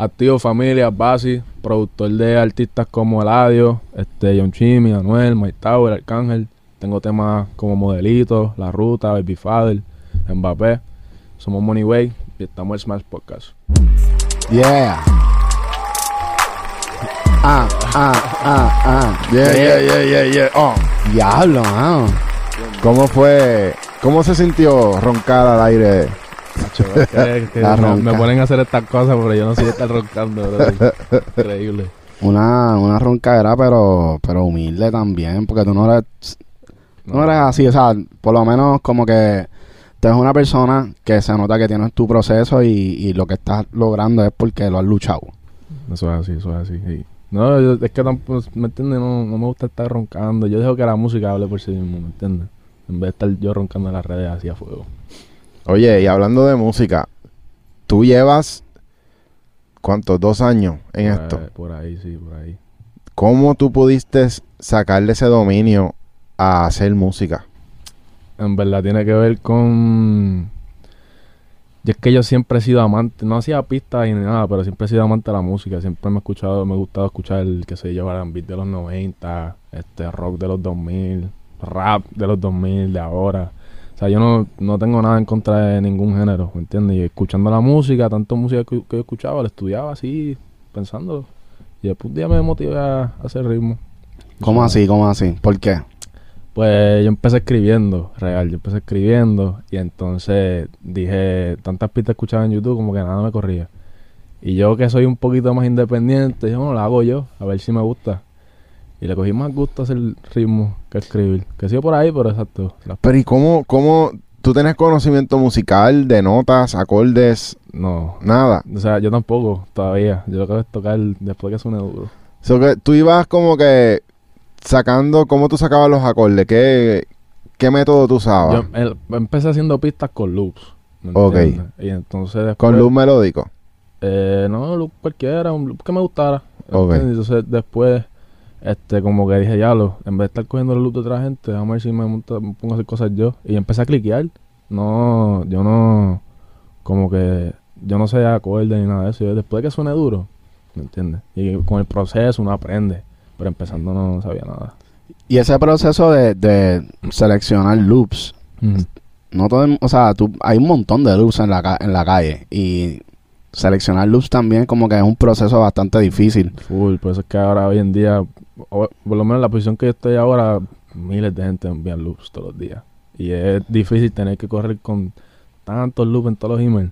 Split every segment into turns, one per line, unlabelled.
Activo Familia, Basi, productor de artistas como Eladio, este, John Chimmy, Anuel, Mike Tower, Arcángel. Tengo temas como Modelito, La Ruta, Baby Father, Mbappé. Somos Money Way y estamos en Smash Podcast.
Yeah. Ah, ah, ah, ah.
Yeah, yeah, yeah, yeah, yeah. Oh.
Diablo, mano.
¿Cómo fue? ¿Cómo se sintió roncar al aire?
Que- que
La
me, ponen a hacer estas cosas, pero yo no sé estar roncando. Increíble.
Una, una roncadera, pero, pero humilde también, porque tú no eres, no eres así, o sea, por lo menos como que tú eres una persona que se nota que tienes tu proceso y, y lo que estás logrando es porque lo has luchado.
Eso es así, eso es así. sí. No, yo- es que tampoco, ¿me entiendes? No, no me gusta estar roncando. Yo dejo que la música hable por sí mismo, ¿me entiendes? En vez de estar yo roncando en las redes así a fuego.
Oye, y hablando de música, tú llevas, ¿cuántos? Dos años en
Por
esto.
ahí- Por ahí, sí, por ahí.
¿Cómo tú pudiste sacarle ese dominio a hacer música?
En verdad tiene que ver con... Y es que yo siempre he sido amante, no hacía pistas ni nada, pero siempre he sido amante de la música. Siempre me he escuchado, me ha gustado escuchar, qué sé yo, R&B de los 90, este rock de los 2000, rap de los 2000, de ahora. O sea, yo no, no tengo nada en contra de ningún género, ¿me entiendes? Y escuchando la música, tanto música que, que yo escuchaba, la estudiaba así, pensándolo. Y después un día me motivé a, a hacer ritmo.
¿Cómo así? ¿Cómo así? ¿Por qué?
Pues yo empecé escribiendo, real, yo empecé escribiendo y entonces dije, tantas pistas escuchaba en YouTube como que nada me corría. Y yo que soy un poquito más independiente, dije, bueno, lo hago yo, a ver si me gusta. Y le cogí más gusto hacer ritmo que escribir. Que sigo por ahí, pero exacto.
Pero ¿y cómo, cómo tú tienes conocimiento musical de notas, acordes,
no,
nada?
o sea, yo tampoco todavía. Yo lo que hago es tocar después que suene duro.
So que tú ibas como que sacando, ¿cómo tú sacabas los acordes? ¿Qué, qué método tú usabas?
Yo el- empecé haciendo pistas con loops. ¿me
Ok.
Y entonces después...
Con luz melódico.
Eh, no, loop cualquiera, un loop que me gustara.
Ok.
¿entiendes? Entonces después, este, como que dije, ya lo, en vez de estar cogiendo el loop de otra gente, vamos a ver si me, monta- me pongo a hacer cosas yo. Y empecé a cliquear. No, yo no, como que, yo no sé acordes ni nada de eso. Yo, después de que suene duro, ¿me entiendes? Y con el proceso uno aprende. Pero empezando no sabía nada.
Y ese proceso de, de seleccionar loops, no todo, o sea, tú, hay un montón de loops en la, en la calle y seleccionar loops también como que es un proceso bastante difícil.
Full, por eso es que ahora hoy en día, por lo menos en la posición que yo estoy ahora, miles de gente envían loops todos los días. Y es difícil tener que correr con tantos loops en todos los emails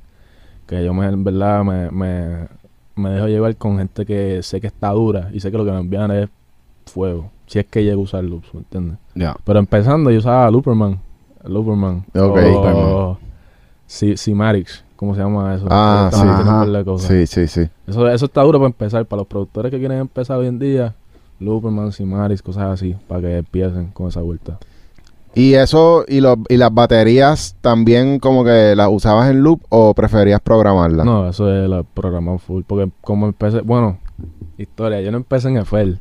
que yo me, en verdad me, me, me dejo llevar con gente que sé que está dura y sé que lo que me envían es fuego. Si es que llego a usar loops, ¿me entiendes?
Ya.
Pero empezando yo usaba Looperman. Looperman.
Ok.
O C- Cymatics, ¿cómo se llama eso?
Ah,
sí. Ajá.
Sí, sí, sí.
Eso, eso está duro para empezar. Para los productores que quieren empezar hoy en día, Looperman, Simaris, cosas así, para que empiecen con esa vuelta.
¿Y eso y, los y las baterías también como que las usabas en loop o preferías programarlas?
No, eso es la programa full. Porque como empecé, bueno, historia, yo no empecé en FL.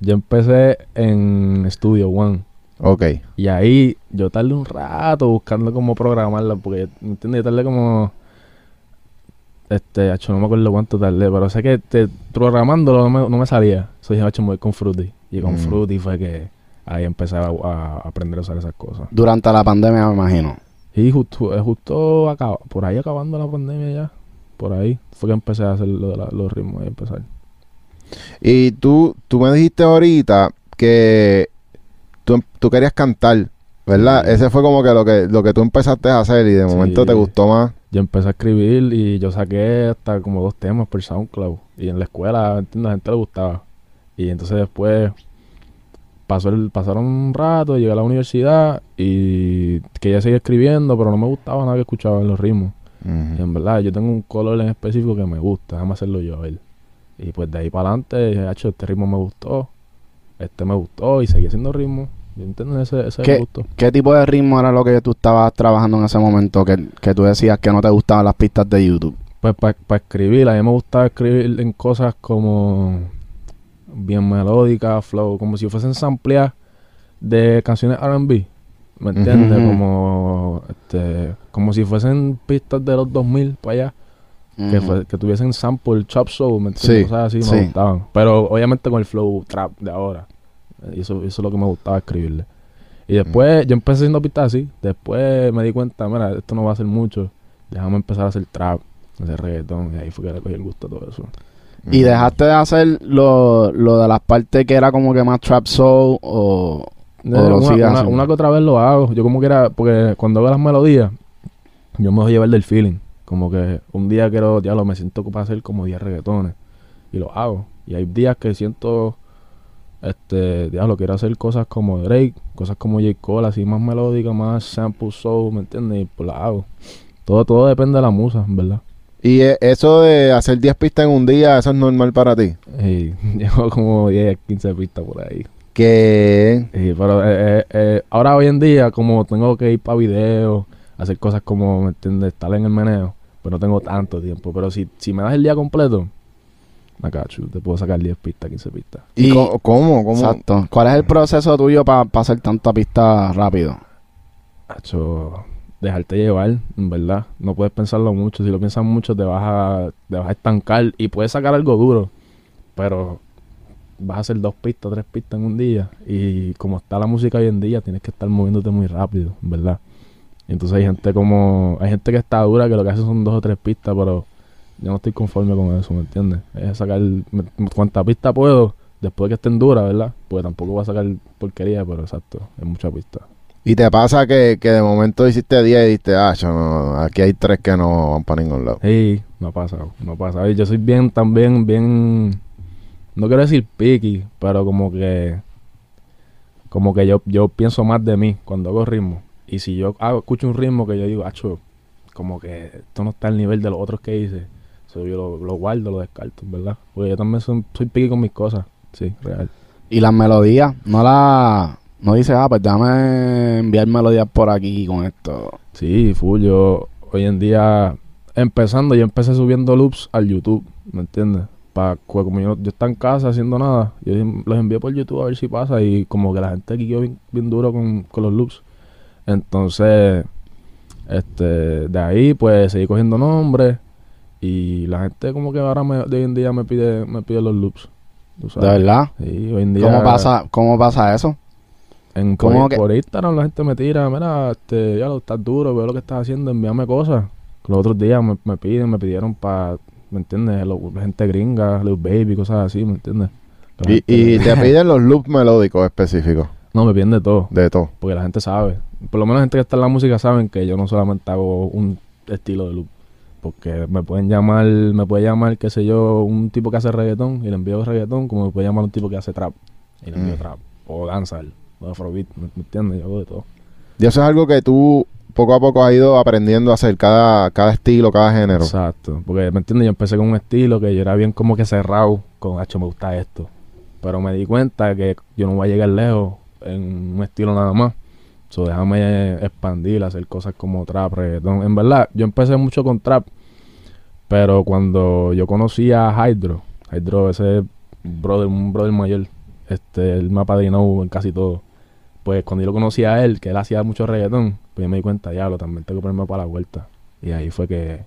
Yo empecé en Studio One.
Ok.
Y ahí yo tardé un rato buscando cómo programarla. Porque, ¿me entiendes? Yo tardé como. Este, hacho, no me acuerdo cuánto tardé. Pero sé que te, programándolo no me, no me salía. Eso dije, hacho, me voy con Fruity. Y con
Mm.
Fruity fue que ahí empecé a, a aprender a usar esas cosas.
Durante la pandemia me imagino.
Y justo, eh, justo por ahí acabando la pandemia ya. Por ahí fue que empecé a hacer lo de la- los ritmos y empezar.
Y tú, tú me dijiste ahorita que tú, tú querías cantar, ¿verdad? Ese fue como que lo que lo que tú empezaste a hacer y de
Sí.
momento te gustó más.
Yo empecé a escribir y yo saqué hasta como dos temas por SoundCloud. Y en la escuela, ¿entiendes? la gente le gustaba. Y entonces después pasó el, pasaron un rato, llegué a la universidad y quería seguir escribiendo, pero no me gustaba nada que escuchaba en los ritmos. Y en verdad, yo tengo un color en específico que me gusta, déjame hacerlo yo a ver. Y pues de ahí para adelante dije, "Acho, este ritmo me gustó, este me gustó y seguí haciendo ritmo. Ese, ese
¿Qué?
me gustó.
¿Qué tipo de ritmo era lo que tú estabas trabajando en ese momento que, que tú decías que no te gustaban las pistas de YouTube?
Pues para escribir, a mí me gustaba escribir en cosas como bien melódicas, flow, como si fuesen sampleadas de canciones R&B. ¿Me entiendes? Como este, como si fuesen pistas de los 2000 para allá. que, fue, que tuviesen sample, chop show, ¿me entiendes?
Sí,
Cosas así
sí.
me gustaban. Pero obviamente con el flow trap de ahora. Y eso, eso es lo que me gustaba escribirle. Y después yo empecé haciendo pistas así. Después me di cuenta, mira, esto no va a ser mucho. Déjame empezar a hacer trap, hacer reggaetón. Y ahí fue que le cogí el gusto a todo eso.
¿Y dejaste de hacer lo, lo de las partes que era como que más trap soul o, o lo
una, que otra vez lo hago. Yo como que era, porque cuando hago las melodías, yo me dejo llevar del feeling. Como que un día quiero, ya lo me siento para hacer como 10 reggaetones. Y lo hago. Y hay días que siento, este, diablo, quiero hacer cosas como Drake, cosas como J. Cole, así más melódicas, más sample soul, ¿me entiendes? Y pues las hago. Todo, todo depende de la musa, ¿verdad?
Y eh, eso de hacer 10 pistas en un día, eso es normal para ti.
Y llevo como 10, 15 pistas por ahí.
Que
Sí, pero eh, eh, eh, ahora hoy en día, como tengo que ir para videos, hacer cosas como, ¿me entiendes? Estar en el meneo, pues no tengo tanto tiempo. Pero si, si me das el día completo, cacho, te puedo sacar 10 pistas, 15 pistas.
¿Y cómo? ¿Cómo?
Exacto. ¿Cuál es el proceso tuyo para hacer tanta pista rápido?
Cacho, dejarte llevar, en verdad. No puedes pensarlo mucho. Si lo piensas mucho, te vas a, te vas a estancar y puedes sacar algo duro. Pero vas a hacer dos pistas, tres pistas en un día. Y como está la música hoy en día, tienes que estar moviéndote muy rápido, en verdad. Y entonces hay gente como, hay gente que está dura, que lo que hace son dos o tres pistas, pero yo no estoy conforme con eso, ¿me entiendes? Es sacar cuanta pista puedo, después de que estén duras, ¿verdad? Porque tampoco voy a sacar porquería, pero exacto, es mucha pista.
¿Y te pasa que, que de momento hiciste 10 y dijiste, ah, yo no, aquí hay tres que no van para ningún lado?
Sí, no pasa, no pasa. Yo soy bien, también, bien, no quiero decir picky, pero como que, como que yo, yo pienso más de mí cuando hago ritmo. Y si yo hago, escucho un ritmo que yo digo, acho, como que esto no está al nivel de los otros que hice, so, yo lo, lo guardo, lo descarto, ¿verdad? Porque yo también soy, soy picky con mis cosas, sí, real.
Y las melodías, no la... No dices, ah, pues déjame enviar melodías por aquí con esto.
Sí, full. Yo hoy en día, empezando, yo empecé subiendo loops al YouTube, ¿me entiendes? Pa, cu- como yo, yo estaba en casa haciendo nada, yo los envío por YouTube a ver si pasa y como que la gente aquí quedó bien, bien duro con, con los loops. Entonces, este, de ahí pues seguí cogiendo nombres y la gente como que ahora me- de hoy en día me pide, me pide los loops. ¿tú
¿De verdad?
Sí, hoy en día.
¿Cómo pasa, ¿Cómo pasa eso?
En,
¿Cómo
por,
que-
por Instagram la gente me tira, mira, este, ya lo estás duro, veo lo que estás haciendo, envíame cosas. Los otros días me, me piden, me pidieron para, ¿me entiendes? Lo- gente gringa, Little Baby, cosas así, ¿me entiendes? La
Y, y te piden los loops melódicos específicos
No, me piden de todo,
de todo.
porque la gente sabe. Por lo menos la gente que está en la música saben que yo no solamente hago un estilo de loop. Porque me pueden llamar, me puede llamar, qué sé yo, un tipo que hace reggaetón y le envío reggaetón, como me puede llamar un tipo que hace trap y le envío
Mm.
trap. O dancehall, o afrobeat, ¿me, entiendes? Yo hago de todo.
Y eso es algo que tú poco a poco has ido aprendiendo a hacer cada, cada estilo, cada género.
Exacto, porque me entiendes, yo empecé con un estilo que yo era bien como que cerrado, con H me gusta esto. Pero me di cuenta que yo no voy a llegar lejos en un estilo nada más. So, déjame expandir, hacer cosas como trap, reggaetón. En verdad, yo empecé mucho con trap, pero cuando yo conocí a Hydro, Hydro, ese brother, un brother mayor, este, él me apadrinó en casi todo. Pues cuando yo lo conocí a él, que él hacía mucho reggaetón, pues yo me di cuenta, diablo, también tengo que ponerme para la vuelta. Y ahí fue que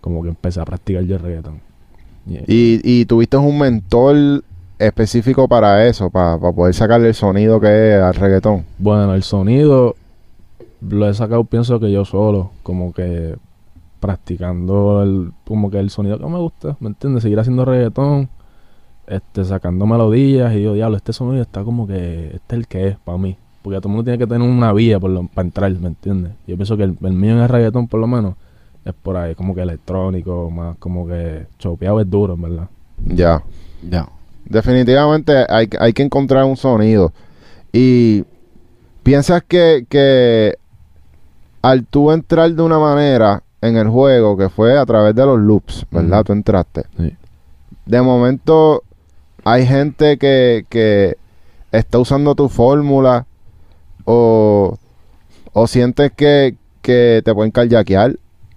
como que empecé a practicar yo el reggaetón. Y-
Y, y tuviste un mentor específico para eso, para, para poder sacarle el sonido que es al reggaetón.
Bueno, el sonido lo he sacado, pienso que yo solo, como que practicando el, como que el sonido que me gusta, ¿me entiendes? Seguir haciendo reggaetón, este, sacando melodías y yo, diablo, este sonido está como que, este es el que es para mí. Porque todo el mundo tiene que tener una vía por lo- para entrar, ¿me entiendes? Yo pienso que el, el mío en el reggaetón, por lo menos, es por ahí, como que electrónico, más como que chopeado es duro, en verdad.
Ya.
Ya.
Definitivamente hay, hay que encontrar un sonido. Y piensas que, que al tú entrar de una manera en el juego, que fue a través de los loops, ¿verdad? Tú entraste.
Sí.
De momento hay gente que, que está usando tu fórmula o, o sientes que, que te pueden carjaquear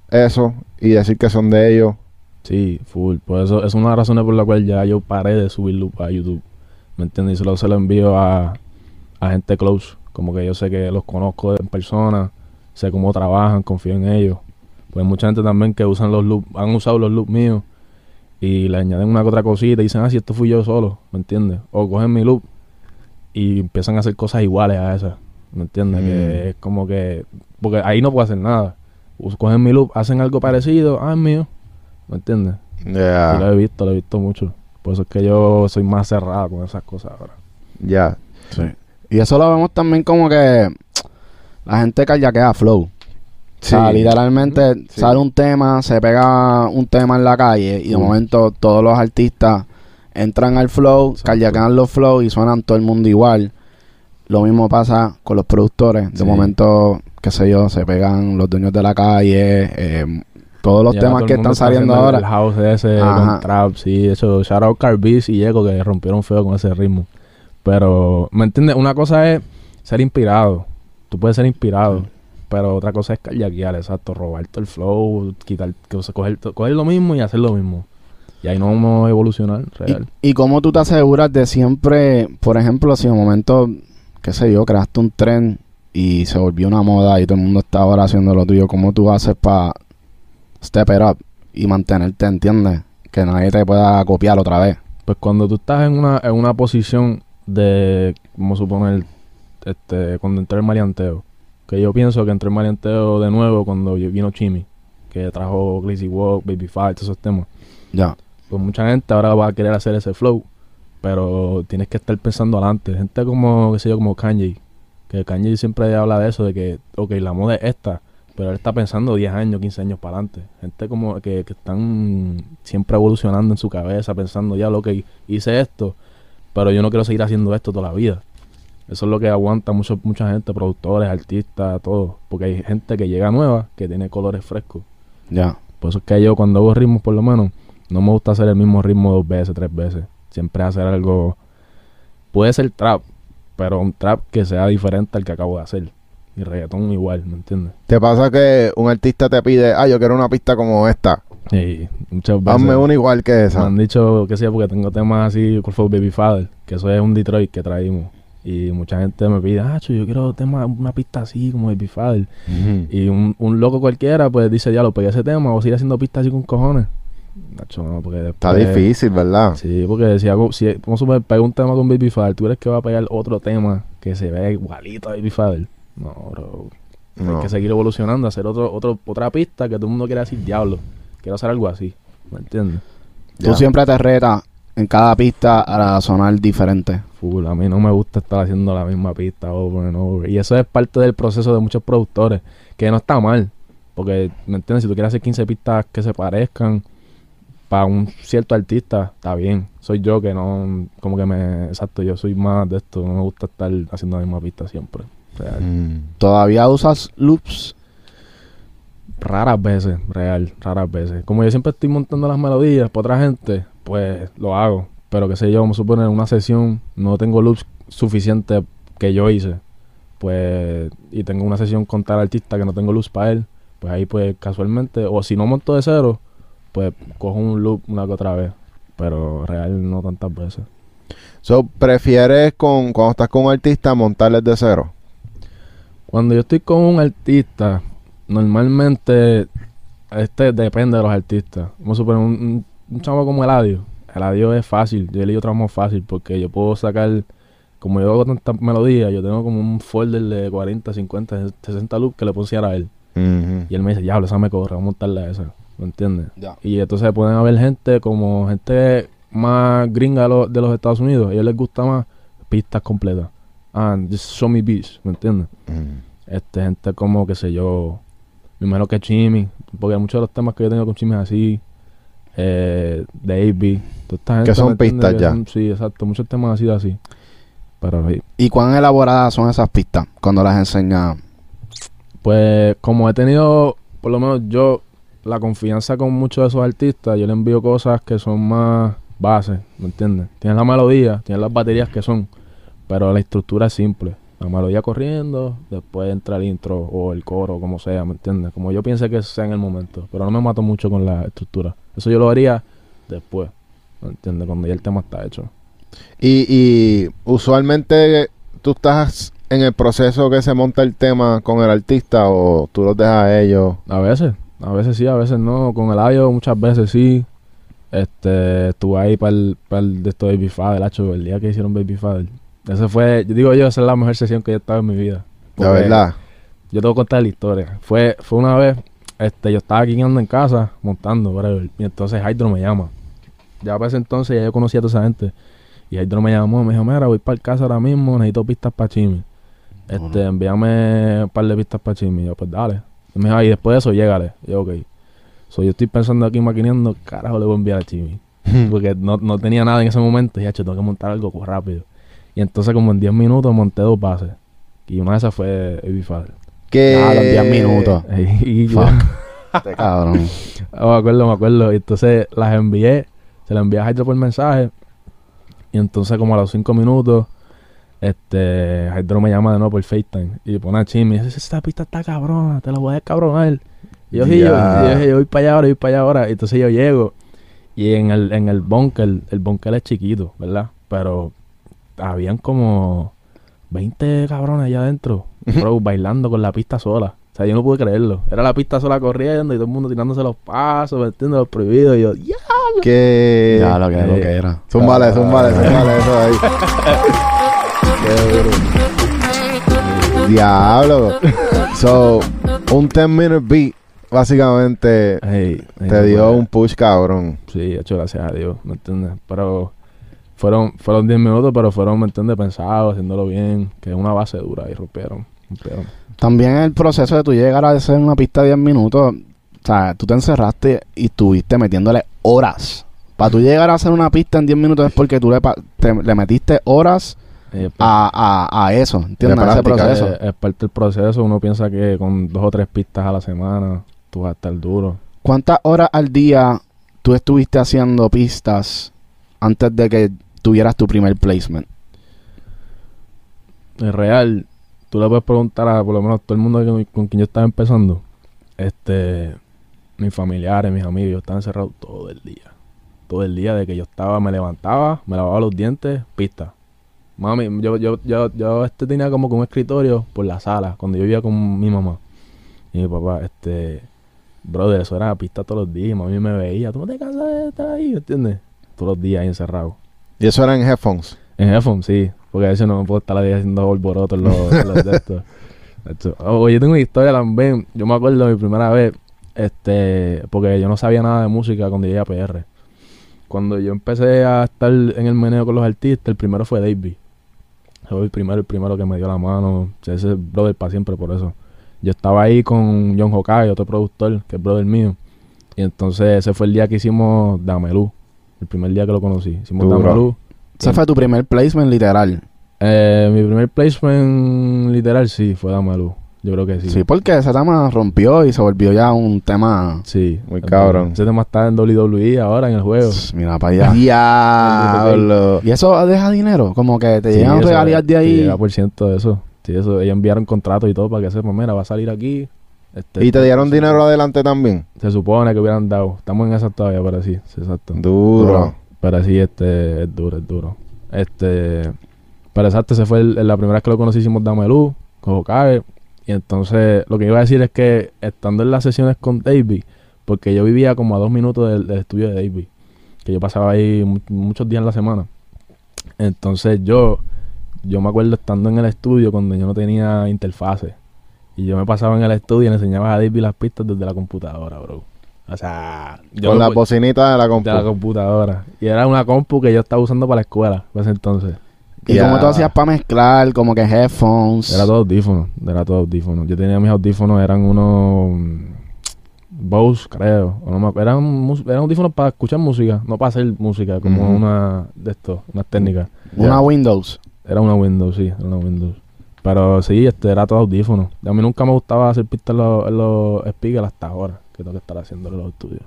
eso y decir que son de ellos.
Sí, full. Por eso es una de las razones por la cual ya yo paré de subirlo a YouTube. ¿Me entiendes? Y solo se lo envío a, a gente close. Como que yo sé que los conozco en persona, sé cómo trabajan, confío en ellos. Pues hay mucha gente también que usan los loops, han usado los loops míos y le añaden una que otra cosita y dicen, ah, si esto fui yo solo, ¿me entiendes? O cogen mi loop y empiezan a hacer cosas iguales a esas, ¿me entiendes?
Mm.
Que es como que, porque ahí no puedo hacer nada. Cogen mi loop, hacen algo parecido, ah, es mío, ¿me entiendes?
Ya,
Y lo he visto, lo he visto mucho. Por eso es que yo soy más cerrado con esas cosas ahora.
ya.
Sí. Y eso lo vemos también como que la gente callaquea flow. O sea,
Sí.
literalmente
Sí.
sale un tema, se pega un tema en la calle y de
Mm.
momento todos los artistas entran al flow,
Exacto.
callaquean los flows y suenan todo el mundo igual. Lo mismo pasa con los productores. De
Sí.
momento, qué sé yo, se pegan los dueños de la calle, eh, todos los temas
todo
que están
está
saliendo ahora.
El house ese
Ajá.
con trap, sí. Eso, shout out Carbiz y Echo que rompieron feo con ese ritmo. Pero, ¿me entiendes? Una cosa es ser inspirado. Tú puedes ser inspirado. Pero otra cosa es callaquear, exacto. Robarte el flow, quitar, coger, coger lo mismo y hacer lo mismo. Y ahí no vamos a evolucionar, real.
¿Y, y cómo tú te aseguras de siempre, por ejemplo, si en un momento, qué sé yo, creaste un tren y se volvió una moda y todo el mundo está ahora haciendo lo tuyo, ¿cómo tú haces para step it up y mantenerte, entiendes? Que nadie te pueda copiar otra vez.
Pues cuando tú estás en una, en una posición de, como suponer, este, cuando entré el maleanteo, que yo pienso que entré el maleanteo de nuevo cuando vino Chimi, que trajo Glizzy Walk, Baby Fight, todos esos temas.
Ya.
Pues mucha gente ahora va a querer hacer ese flow, pero tienes que estar pensando adelante. Gente como, qué sé yo, como Kanye, que Kanye siempre habla de eso, de que, ok, la moda es esta, pero él está pensando 10 años, 15 años para adelante. Gente como que, que están siempre evolucionando en su cabeza, pensando, ya lo que hice esto, pero yo no quiero seguir haciendo esto toda la vida. Eso es lo que aguanta mucho, mucha gente, productores, artistas, todo. Porque hay gente que llega nueva, que tiene colores frescos.
Ya.
Por eso es que yo cuando hago ritmos, por lo menos, no me gusta hacer el mismo ritmo dos veces, tres veces. Siempre hacer algo... Puede ser trap, pero un trap que sea diferente al que acabo de hacer. Y reggaetón igual, ¿me entiendes?
¿Te pasa que un artista te pide, ah, yo quiero una pista como esta?
Y muchas veces
Hazme una igual que
me
esa.
han dicho que sí, porque tengo temas así, por favor, Baby Father, que eso es un Detroit que traímos. Y mucha gente me pide, ah, yo quiero tema, una pista así como Baby Father. Y un, un loco cualquiera, pues dice, ya lo pegué ese tema, o sigue haciendo pistas así con cojones. Nacho, no, porque
Está
después-
difícil, ¿verdad?
Sí, porque si hago, si vamos a un tema con Baby Father, ¿tú crees que va a pegar otro tema que se vea igualito a Baby Father? No, bro.
No.
Hay que seguir evolucionando, hacer otro, otro, otra pista que todo el mundo quiera decir, diablo. Quiero hacer algo así, ¿me entiendes?
Tú
Ya.
siempre te retas en cada pista a sonar diferente.
Full, a mí no me gusta estar haciendo la misma pista over and over. Y eso es parte del proceso de muchos productores, que no está mal. Porque, ¿me entiendes? Si tú quieres hacer 15 pistas que se parezcan para un cierto artista, está bien. Soy yo que no, como que me, exacto, yo soy más de esto. No me gusta estar haciendo la misma pista siempre. Real.
Mm.
¿Todavía usas loops?
Raras veces, real, raras veces. Como yo siempre estoy montando las melodías para otra gente, pues lo hago. Pero que sé yo, vamos a suponer una sesión, no tengo loops suficiente que yo hice. Pues, y tengo una sesión con tal artista que no tengo loops para él, pues ahí pues casualmente, o si no monto de cero, pues cojo un loop una que otra vez. Pero real no tantas veces.
So, ¿prefieres con, cuando estás con un artista montarles de cero?
Cuando yo estoy con un artista, normalmente, este depende de los artistas. Vamos a suponer un, un, chavo como Eladio. Eladio es fácil, yo le trabajo fácil porque yo puedo sacar, como yo hago tantas melodías, yo tengo como un folder de 40, 50, 60 loops que le puedo enseñar a él. Y él me dice, diablo, esa me corre, vamos a montarle a esa. ¿Me entiendes? Y entonces pueden haber gente como gente más gringa de los, de los Estados Unidos. A ellos les gusta más pistas completas. Ah, just show me beats, ¿me entiendes?
Mm.
Este, gente como, qué sé yo, primero que Chimi, porque muchos de los temas que yo tengo con Chimi es así, eh, Davey, toda esta gente.
Que son pistas ya.
son- sí, exacto, muchos temas así de así. Pero sí.
¿Y cuán elaboradas son esas pistas cuando las enseñas?
Pues como he tenido, por lo menos yo, la confianza con muchos de esos artistas, yo le envío cosas que son más bases, ¿me entiendes? Tienes la melodía, tienes las baterías que son, pero la estructura es simple. La melodía corriendo, después entra el intro o el coro, como sea, ¿me entiendes? Como yo piense que sea en el momento, pero no me mato mucho con la estructura. Eso yo lo haría después, ¿me entiendes? Cuando ya el tema está hecho.
Y, y usualmente tú estás en el proceso que se monta el tema con el artista o tú los dejas a ellos.
A veces, A veces sí, a veces no. Con el audio muchas veces sí. Este, estuve ahí para el, para el de esto Baby Father, hacho, el día que hicieron Baby Father. Ese fue, yo digo yo, esa es la mejor sesión que yo he estado en mi vida.
De
Porque
verdad.
Yo te voy a contar la historia. Fue, fue una vez, este, yo estaba aquí andando en casa, montando, whatever, y entonces Hydro me llama. Ya para ese entonces ya yo conocía a toda esa gente. Y Hydro me llamó, me dijo, mira, voy para el casa ahora mismo, necesito pistas para Chimi. Este, envíame un par de pistas para Chimi. Y yo, pues dale. Y me dijo, "Ah, y después de eso, llégale. Y yo, ok. So, yo estoy pensando aquí maquineando, carajo, le voy a enviar a Chimi. Porque no, no tenía nada en ese momento. Y ya, tengo que montar algo rápido. Y entonces, como en 10 minutos, monté dos bases. Y una de esas fue Baby Father.
Que...
Ah, los 10 minutos.
Y yo,
Fuck. Cabrón.
Me acuerdo, me acuerdo. Y entonces las envié, se las envié a Hydro por mensaje. Y entonces como a los cinco minutos, este, Hydro me llama de nuevo por FaceTime. Y pone a Chimi y dice, esta pista está cabrona, te la voy a descabronar. Y yo, sí, yo, yo dije, yo voy para allá ahora, voy para allá ahora. Y entonces yo llego. Y en el, en el bunker, el bunker es chiquito, ¿verdad? Pero habían como 20 cabrones allá adentro, bro, bailando con la pista sola. O sea, yo no pude creerlo. Era la pista sola corriendo y todo el mundo tirándose los pasos, metiendo los prohibidos. Y yo, ¡ya!
Que...
ya lo que, lo que era.
Zúmbale, zúmbale, zúmbale eso ahí. Qué duro. Diablo. So, un 10 minute beat, básicamente, te dio un push cabrón.
Sí, hecho, gracias a Dios, ¿me entiendes? Pero fueron fueron 10 minutos, pero fueron, ¿me entiendes? Pensados, haciéndolo bien, que es una base dura y rompieron. rompieron.
También el proceso de tú llegar a hacer una pista de 10 minutos, o sea, tú te encerraste y estuviste metiéndole horas. Para tú llegar a hacer una pista en 10 minutos es porque tú le, te- le metiste horas a, a, a eso, ¿entiendes?
De
A ese
práctica,
proceso.
Eh, es parte del proceso. Uno piensa que con dos o tres pistas a la semana tú vas a estar duro.
¿Cuántas horas al día tú estuviste haciendo pistas antes de que tuvieras tu primer placement?
Es real. Tú le puedes preguntar a por lo menos todo el mundo con quien yo estaba empezando. Este, mis familiares, mis amigos, yo estaba encerrado todo el día. Todo el día de que yo estaba, me levantaba, me lavaba los dientes, pista. Mami, yo, yo, yo, yo este tenía como que un escritorio por la sala, cuando yo vivía con mi mamá. Y mi papá, este, brother, eso era pista todos los días. Mami me veía, tú no te cansas de estar ahí, ¿entiendes? Todos los días ahí encerrado.
Y eso era en headphones.
En headphones, sí. Porque a veces no me puedo estar ahí haciendo alboroto en los, en los de estos. Esto- Oh, yo tengo una historia también. Yo me acuerdo mi primera vez, este, porque yo no sabía nada de música cuando llegué a PR. Cuando yo empecé a estar en el meneo con los artistas, el primero fue Davey. Fue el primero, el primero que me dio la mano. Ese es brother para siempre, por eso. Yo estaba ahí con John Hokai, otro productor, que es brother mío. Y entonces ese fue el día que hicimos Damelú. El primer día que lo conocí. Hicimos. Damelú.
Ese fue tu primer placement literal.
Eh, mi primer placement literal sí fue Damelú. Yo creo que sí.
Sí, porque ese tema rompió y se volvió ya un tema.
Sí.
Muy cabrón.
Ese tema está en WWE ahora en el juego.
Mira para allá.
Diablo.
¿Y eso deja dinero? Como que te
Sí,
llegan regalías de ahí.
llega por ciento de eso. Sí, eso. Ellos enviaron contratos y todo para que sepa, mira, va a salir aquí. Este,
¿Y te dieron
sí,
dinero adelante también?
Se supone que hubieran dado. Estamos en esa todavía, pero sí, exacto.
Duro.
Pero sí, este, es duro, es duro. Este, pero exacto, ese fue el- la primera vez que lo conocí, hicimos Damelú, con Hokage. Y entonces, lo que iba a decir es que estando en las sesiones con Davey, porque yo vivía como a dos minutos del, del estudio de Davey, que yo pasaba ahí mu- muchos días en la semana. Entonces yo, yo me acuerdo estando en el estudio cuando yo no tenía interfase. Y yo me pasaba en el estudio y le enseñaba a Davey las pistas desde la computadora, bro. O sea, yo
Con
pu-
bocinitas de la compu.
de la computadora. Y era una compu que yo estaba usando para la escuela en ese entonces.
¿Y
Ya.
cómo tú hacías para mezclar? Como que headphones.
Era todo audífono, era todo audífono. Yo tenía mis audífonos, eran unos mm, Bose, creo. o no me eran, eran audífonos para escuchar música, no para hacer música, como una de estos, unas técnicas.
Una. Windows.
Era una Windows, sí, era una Windows. Pero sí, este era todo audífono. A mí nunca me gustaba hacer pistas en los, en los speakers hasta ahora, que tengo que estar haciendo en los estudios.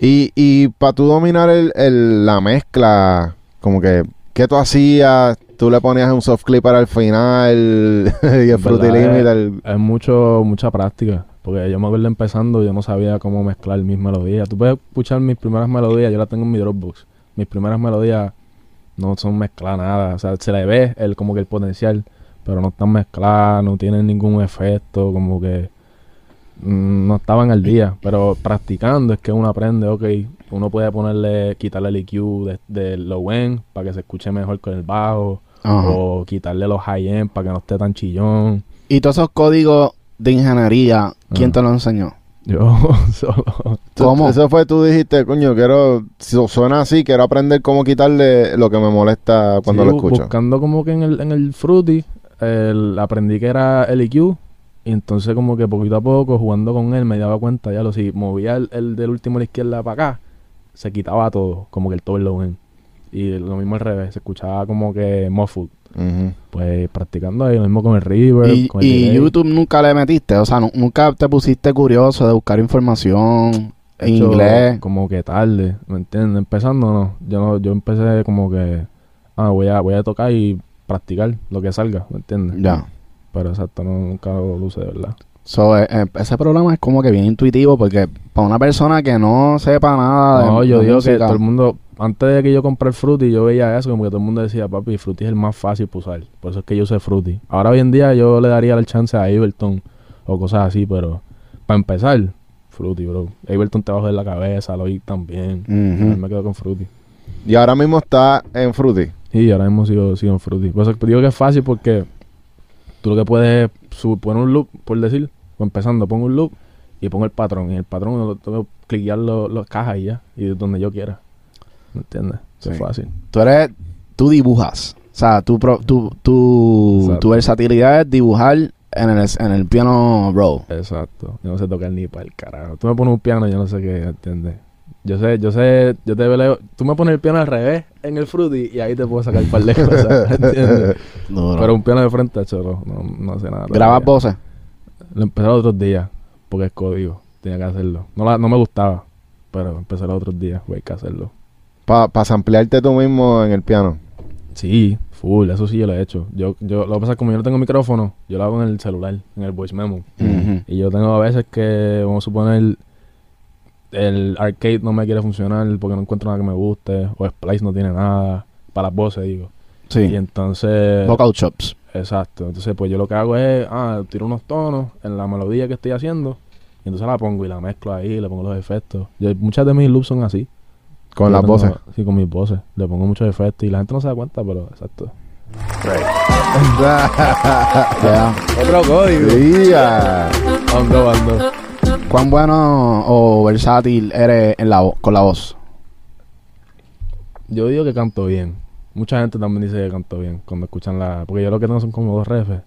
Y, y para tú dominar el, el- la mezcla, como que, ¿qué tú hacías? Tú le ponías un soft clip para el final y el Fruity
verdad,
Limit. el-
Es mucho, mucha práctica. Porque yo me acuerdo empezando, yo no sabía cómo mezclar mis melodías. Tú puedes escuchar mis primeras melodías, yo las tengo en mi Dropbox. Mis primeras melodías no son mezcladas nada. O sea, se le ve el, como que el potencial, pero no están mezcladas, no tienen ningún efecto, como que... no estaban al día, pero practicando es que uno aprende, ok, uno puede ponerle, quitarle el EQ de, de low end para que se escuche mejor con el bajo,
Ajá.
o quitarle los high end para que no esté tan chillón.
Y todos esos códigos de ingeniería, ¿quién
Ajá.
te lo enseñó?
Yo solo...
¿Cómo?
Eso fue, tú dijiste, coño, quiero, si suena así, quiero aprender cómo quitarle lo que me molesta cuando
Sí,
lo escucho.
Buscando como que en el, en el Fruity, el- aprendí que era el EQ. Y entonces como que poquito a poco, jugando con él, me daba cuenta, ya lo si movía el, el del último a la izquierda para acá, se quitaba todo, como que el end. Y lo mismo al revés, se escuchaba como que muffled. Pues practicando ahí, lo mismo con el reverb,
Y,
con el
y
delay.
YouTube nunca le metiste, o sea, nu- nunca te pusiste curioso de buscar información en
Hecho
inglés.
Como que tarde, ¿me entiendes? Empezando no. Yo no, yo empecé como que, ah, voy a, voy a tocar y practicar lo que salga, ¿me entiendes?
Ya.
Pero exacto, no, nunca lo luce de verdad.
So, eh, eh, ese programa es como que bien intuitivo porque para una persona que no sepa nada de
No, yo
de
digo que todo el mundo, antes de que yo compré el Fruity, yo veía eso, como que todo el mundo decía, papi, Fruity es el más fácil para usar. Por eso es que yo usé Fruity. Ahora hoy en día yo le daría el chance a Ableton o cosas así, pero para empezar, Fruity, bro. Ableton te va a joder la cabeza, lo oí también. Me quedo con Fruity.
Y ahora mismo está en Fruity.
Y ahora mismo sigo, sigo en Fruity. Por eso digo que es fácil porque tú lo que puedes es sub- poner un loop, por decir, o empezando, pongo un loop y pongo el patrón. Y el patrón lo tengo que cliquear las cajas y ya, y donde yo quiera. ¿Me entiendes? Eso es fácil.
tú eres, tú dibujas. O sea, tu, pro- tu, tu, tu versatilidad es dibujar en el, en el piano roll.
Exacto. Yo no sé tocar ni para el carajo. Tú me pones un piano, yo no sé qué, ¿entiendes? Yo sé, yo sé, yo te veo, tú me pones el piano al revés en el Fruity y ahí te puedo sacar un par de cosas, ¿entiendes?
Duro.
Pero un piano de frente, cholo, no, no hace nada.
¿Grabas voces?
Lo empecé los otros días, porque es código, tenía que hacerlo. No, la- no me gustaba, pero empecé los otros días, güey, hay que hacerlo.
Para samplearte tú mismo en el piano.
Sí, full, eso sí yo lo he hecho. Yo, yo, lo que pasa es que como yo no tengo micrófono, yo lo hago en el celular, en el voice memo. Y yo tengo a veces que, vamos a suponer, el arcade no me quiere funcionar porque no encuentro nada que me guste, o Splice no tiene nada, para las voces digo.
Sí.
Y entonces...
Vocal chops.
Exacto. Entonces, pues yo lo que hago es, ah, tiro unos tonos en la melodía que estoy haciendo. Y entonces la pongo y la mezclo ahí, le pongo los efectos. Yo, muchas de mis loops son así.
Con
Yo
las
tengo-
voces.
Sí, con mis voces. Le pongo muchos efectos y la gente no se da cuenta, pero exacto.
Ya.
Otro código.
Sí, ah.
Ando, ando.
¿Cuán bueno o versátil eres en la con la voz?
Yo digo que canto bien. Mucha gente también dice que canto bien cuando escuchan la... Porque yo lo que tengo son como dos refes.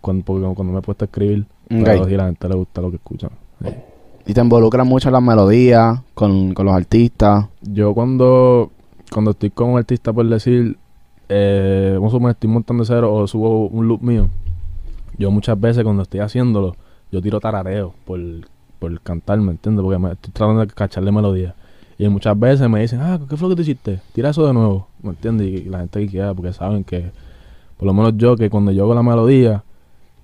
Cuando, porque cuando me he puesto a escribir,
Ok.
pero sí, a la gente le gusta lo que escuchan. Sí.
Y te involucras mucho en las melodías, con, con los artistas.
Yo cuando, cuando estoy con un artista, por decir, eh, vamos a suponer, estoy montando cero o subo un loop mío, yo muchas veces cuando estoy haciéndolo, yo tiro tarareo por, por cantar, ¿me entiendes? Porque me estoy tratando de cacharle melodía. Y muchas veces me dicen, ah, ¿qué fue lo que tú hiciste? Tira eso de nuevo, ¿me entiendes? Y la gente que quiera, porque saben que, por lo menos yo, que cuando yo hago la melodía,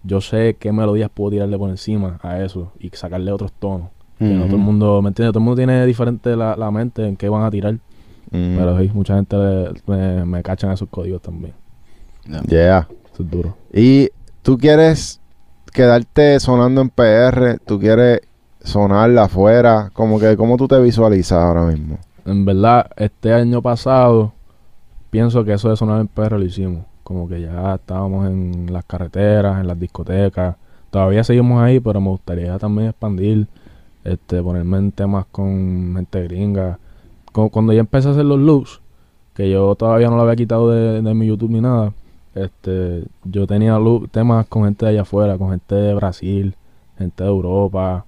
yo sé qué melodías puedo tirarle por encima a eso y sacarle otros tonos. Que no todo el mundo, ¿me entiendes? Todo el mundo tiene diferente la, la mente en qué van a tirar. Pero sí, mucha gente le- me, me cachan esos códigos también.
Yeah.
Eso es duro.
Y tú quieres quedarte sonando en PR, tú quieres sonar afuera, como que cómo tú te visualizas ahora mismo.
En verdad, este año pasado, pienso que eso de sonar en PR lo hicimos. Como que ya estábamos en las carreteras, en las discotecas. Todavía seguimos ahí, pero me gustaría también expandir, este, ponerme en temas con gente gringa. Cuando ya empecé a hacer los loops, que yo todavía no lo había quitado de, de mi YouTube ni nada, este, yo tenía temas con gente de allá afuera, con gente de Brasil, gente de Europa,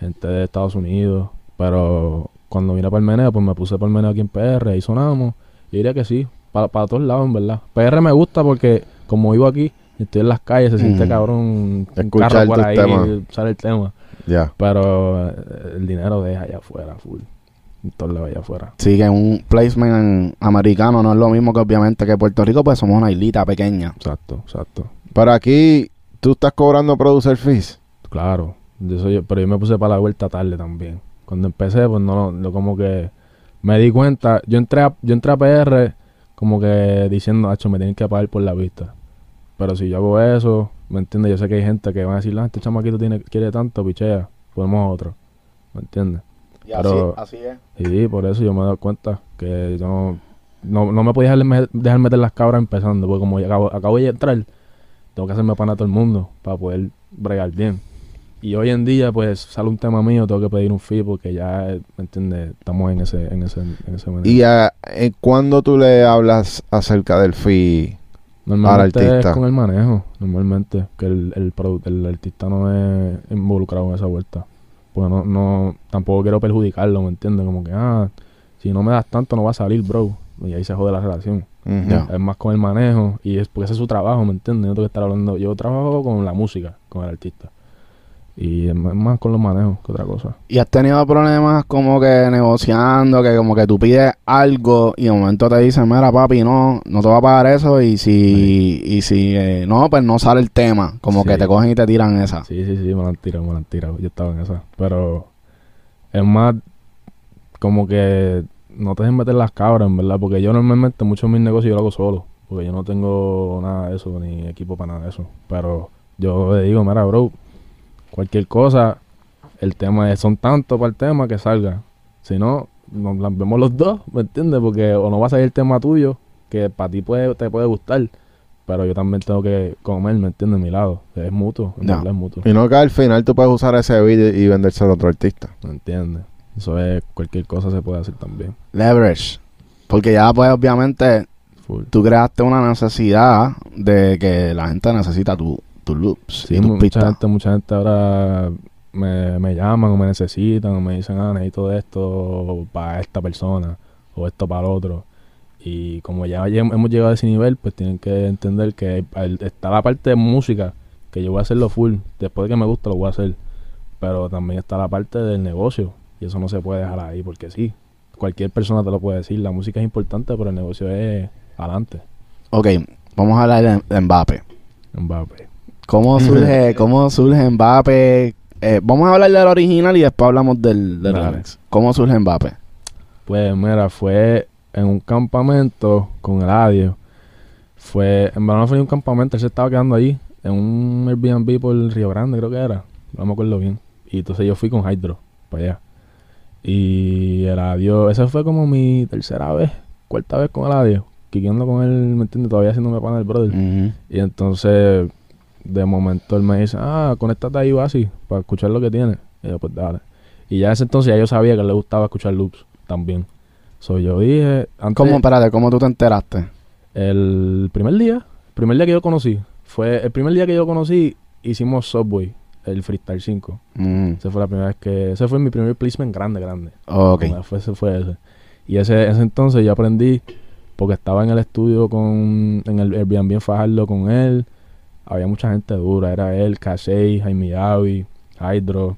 gente de Estados Unidos, pero cuando vine para el meneo, pues me puse para el meneo aquí en PR y sonamos. Yo diría que sí, para, para todos lados, en verdad. PR me gusta porque, como vivo aquí, estoy en las calles, se siente cabrón un
Escuchar
carro por ahí, sale el tema.
Ya.
Pero eh, el dinero deja allá afuera, full. En todos lados allá afuera.
Sí, que un placement americano no es lo mismo que obviamente que Puerto Rico, pues somos una islita pequeña.
Exacto, exacto.
Para aquí, tú estás cobrando producer fees.
Claro. Yo soy, pero yo me puse para la vuelta tarde también. Cuando empecé, pues no, no como que me di cuenta. Yo entré a, yo entré a PR como que diciendo, hacho, me tienen que pagar por la vista. Pero si yo hago eso, ¿Me entiendes? Yo sé que hay gente que va a decir, ah, este chamaquito tiene, quiere tanto, pichea, ponemos otro. ¿Me entiendes?
Y
Pero-
así, así es.
Y por eso yo me he dado cuenta que yo no, no, no me podía dejar, dejar meter las cabras empezando, porque como acabo, acabo de entrar, tengo que hacerme pana a todo el mundo para poder bregar bien. Y hoy en día, pues, sale un tema mío, tengo que pedir un fee porque ya, eh, ¿me entiendes? Estamos en ese, en ese, en ese momento.
¿Y a, eh, cuándo tú le hablas acerca del fee?
Normalmente
al artista.
es con el manejo, normalmente, que el, el, el artista no es involucrado en esa vuelta. Pues no, no, tampoco quiero perjudicarlo, ¿me entiendes? Como que, ah, si no me das tanto no va a salir, bro. Y ahí se jode la relación. Es más con el manejo y es porque ese es su trabajo, ¿me entiendes? Yo tengo que estar hablando, yo trabajo con la música, con el artista. Y es más- con los manejos que otra cosa.
¿Y has tenido problemas como que negociando, que como que tú pides algo y de momento te dicen, mira papi, no, no te va a pagar eso y si, y si eh, no, pues no sale el tema, como
Sí.
que te cogen y te tiran esa.
Sí, sí, sí, me la han tirado, me la han tirado. Yo estaba en esa. Pero es más como que no te dejen meter las cabras, en verdad. Porque yo normalmente muchos de mis negocios yo lo hago solo. Porque yo no tengo nada de eso, ni equipo para nada de eso. Pero yo le digo, mira, bro, cualquier cosa, el tema es, son tantos para el tema que salga. Si no, nos vemos los dos, ¿me entiendes? Porque o no va a salir el tema tuyo, que para ti puede, te puede gustar. Pero yo también tengo que comer, ¿me entiendes? Mi lado. Es mutuo, en verdad es mutuo.
Y no que al final tú puedes usar ese beat y vendérselo a otro artista.
¿Me entiendes? Eso es, cualquier cosa se puede hacer también.
Leverage. Porque ya pues obviamente
Full.
tú creaste una necesidad de que la gente necesita tu, tus loops
Sí,
y tus
mu- mucha
pistas.
gente, mucha gente ahora me, me llaman o me necesitan o me dicen, ah, necesito esto para esta persona o esto para el otro. Y como ya hemos llegado a ese nivel, pues tienen que entender que está la parte de música, que yo voy a hacerlo full. Después de que me gusta, lo voy a hacer. Pero también está la parte del negocio. Y eso no se puede dejar ahí, porque sí. Cualquier persona te lo puede decir. La música es importante, pero el negocio es adelante.
Ok, vamos a hablar de, de Mbappé.
Mbappé.
¿Cómo surge, cómo surge Mbappé? Eh, vamos a hablar del original y después hablamos del, del. ¿Cómo surge Mbappé?
Pues mira, fue en un campamento con Eladio. Fue, en verdad no fue un campamento, él se estaba quedando allí, en un Airbnb por el Río Grande, creo que era. No me acuerdo bien. Y entonces yo fui con Hydro para allá. Y Eladio, esa fue como mi tercera vez, cuarta vez con Eladio. Quiqueando con él, ¿me entiendes? Todavía haciéndome pana del brother.
Ujú.
Y entonces, de momento él me dice, ah, conéctate ahí, así, para escuchar lo que tiene. Y yo, pues dale. Y ya ese entonces ya yo sabía que le gustaba escuchar loops también. So yo dije, antes,
¿Cómo, espérate, cómo tú te enteraste?
el primer día, el primer día que yo conocí, fue el primer día que yo conocí, hicimos Subway, el Freestyle 5.
Mm,
Esa fue la primera vez que, ese fue mi primer placement grande, grande.
ok.
Fue, ese fue ese. Y ese, ese entonces yo aprendí, porque estaba en el estudio con, en el Airbnb en Fajardo con él. Había mucha gente dura, era él, Casey, Jaime Yavi, Hydro.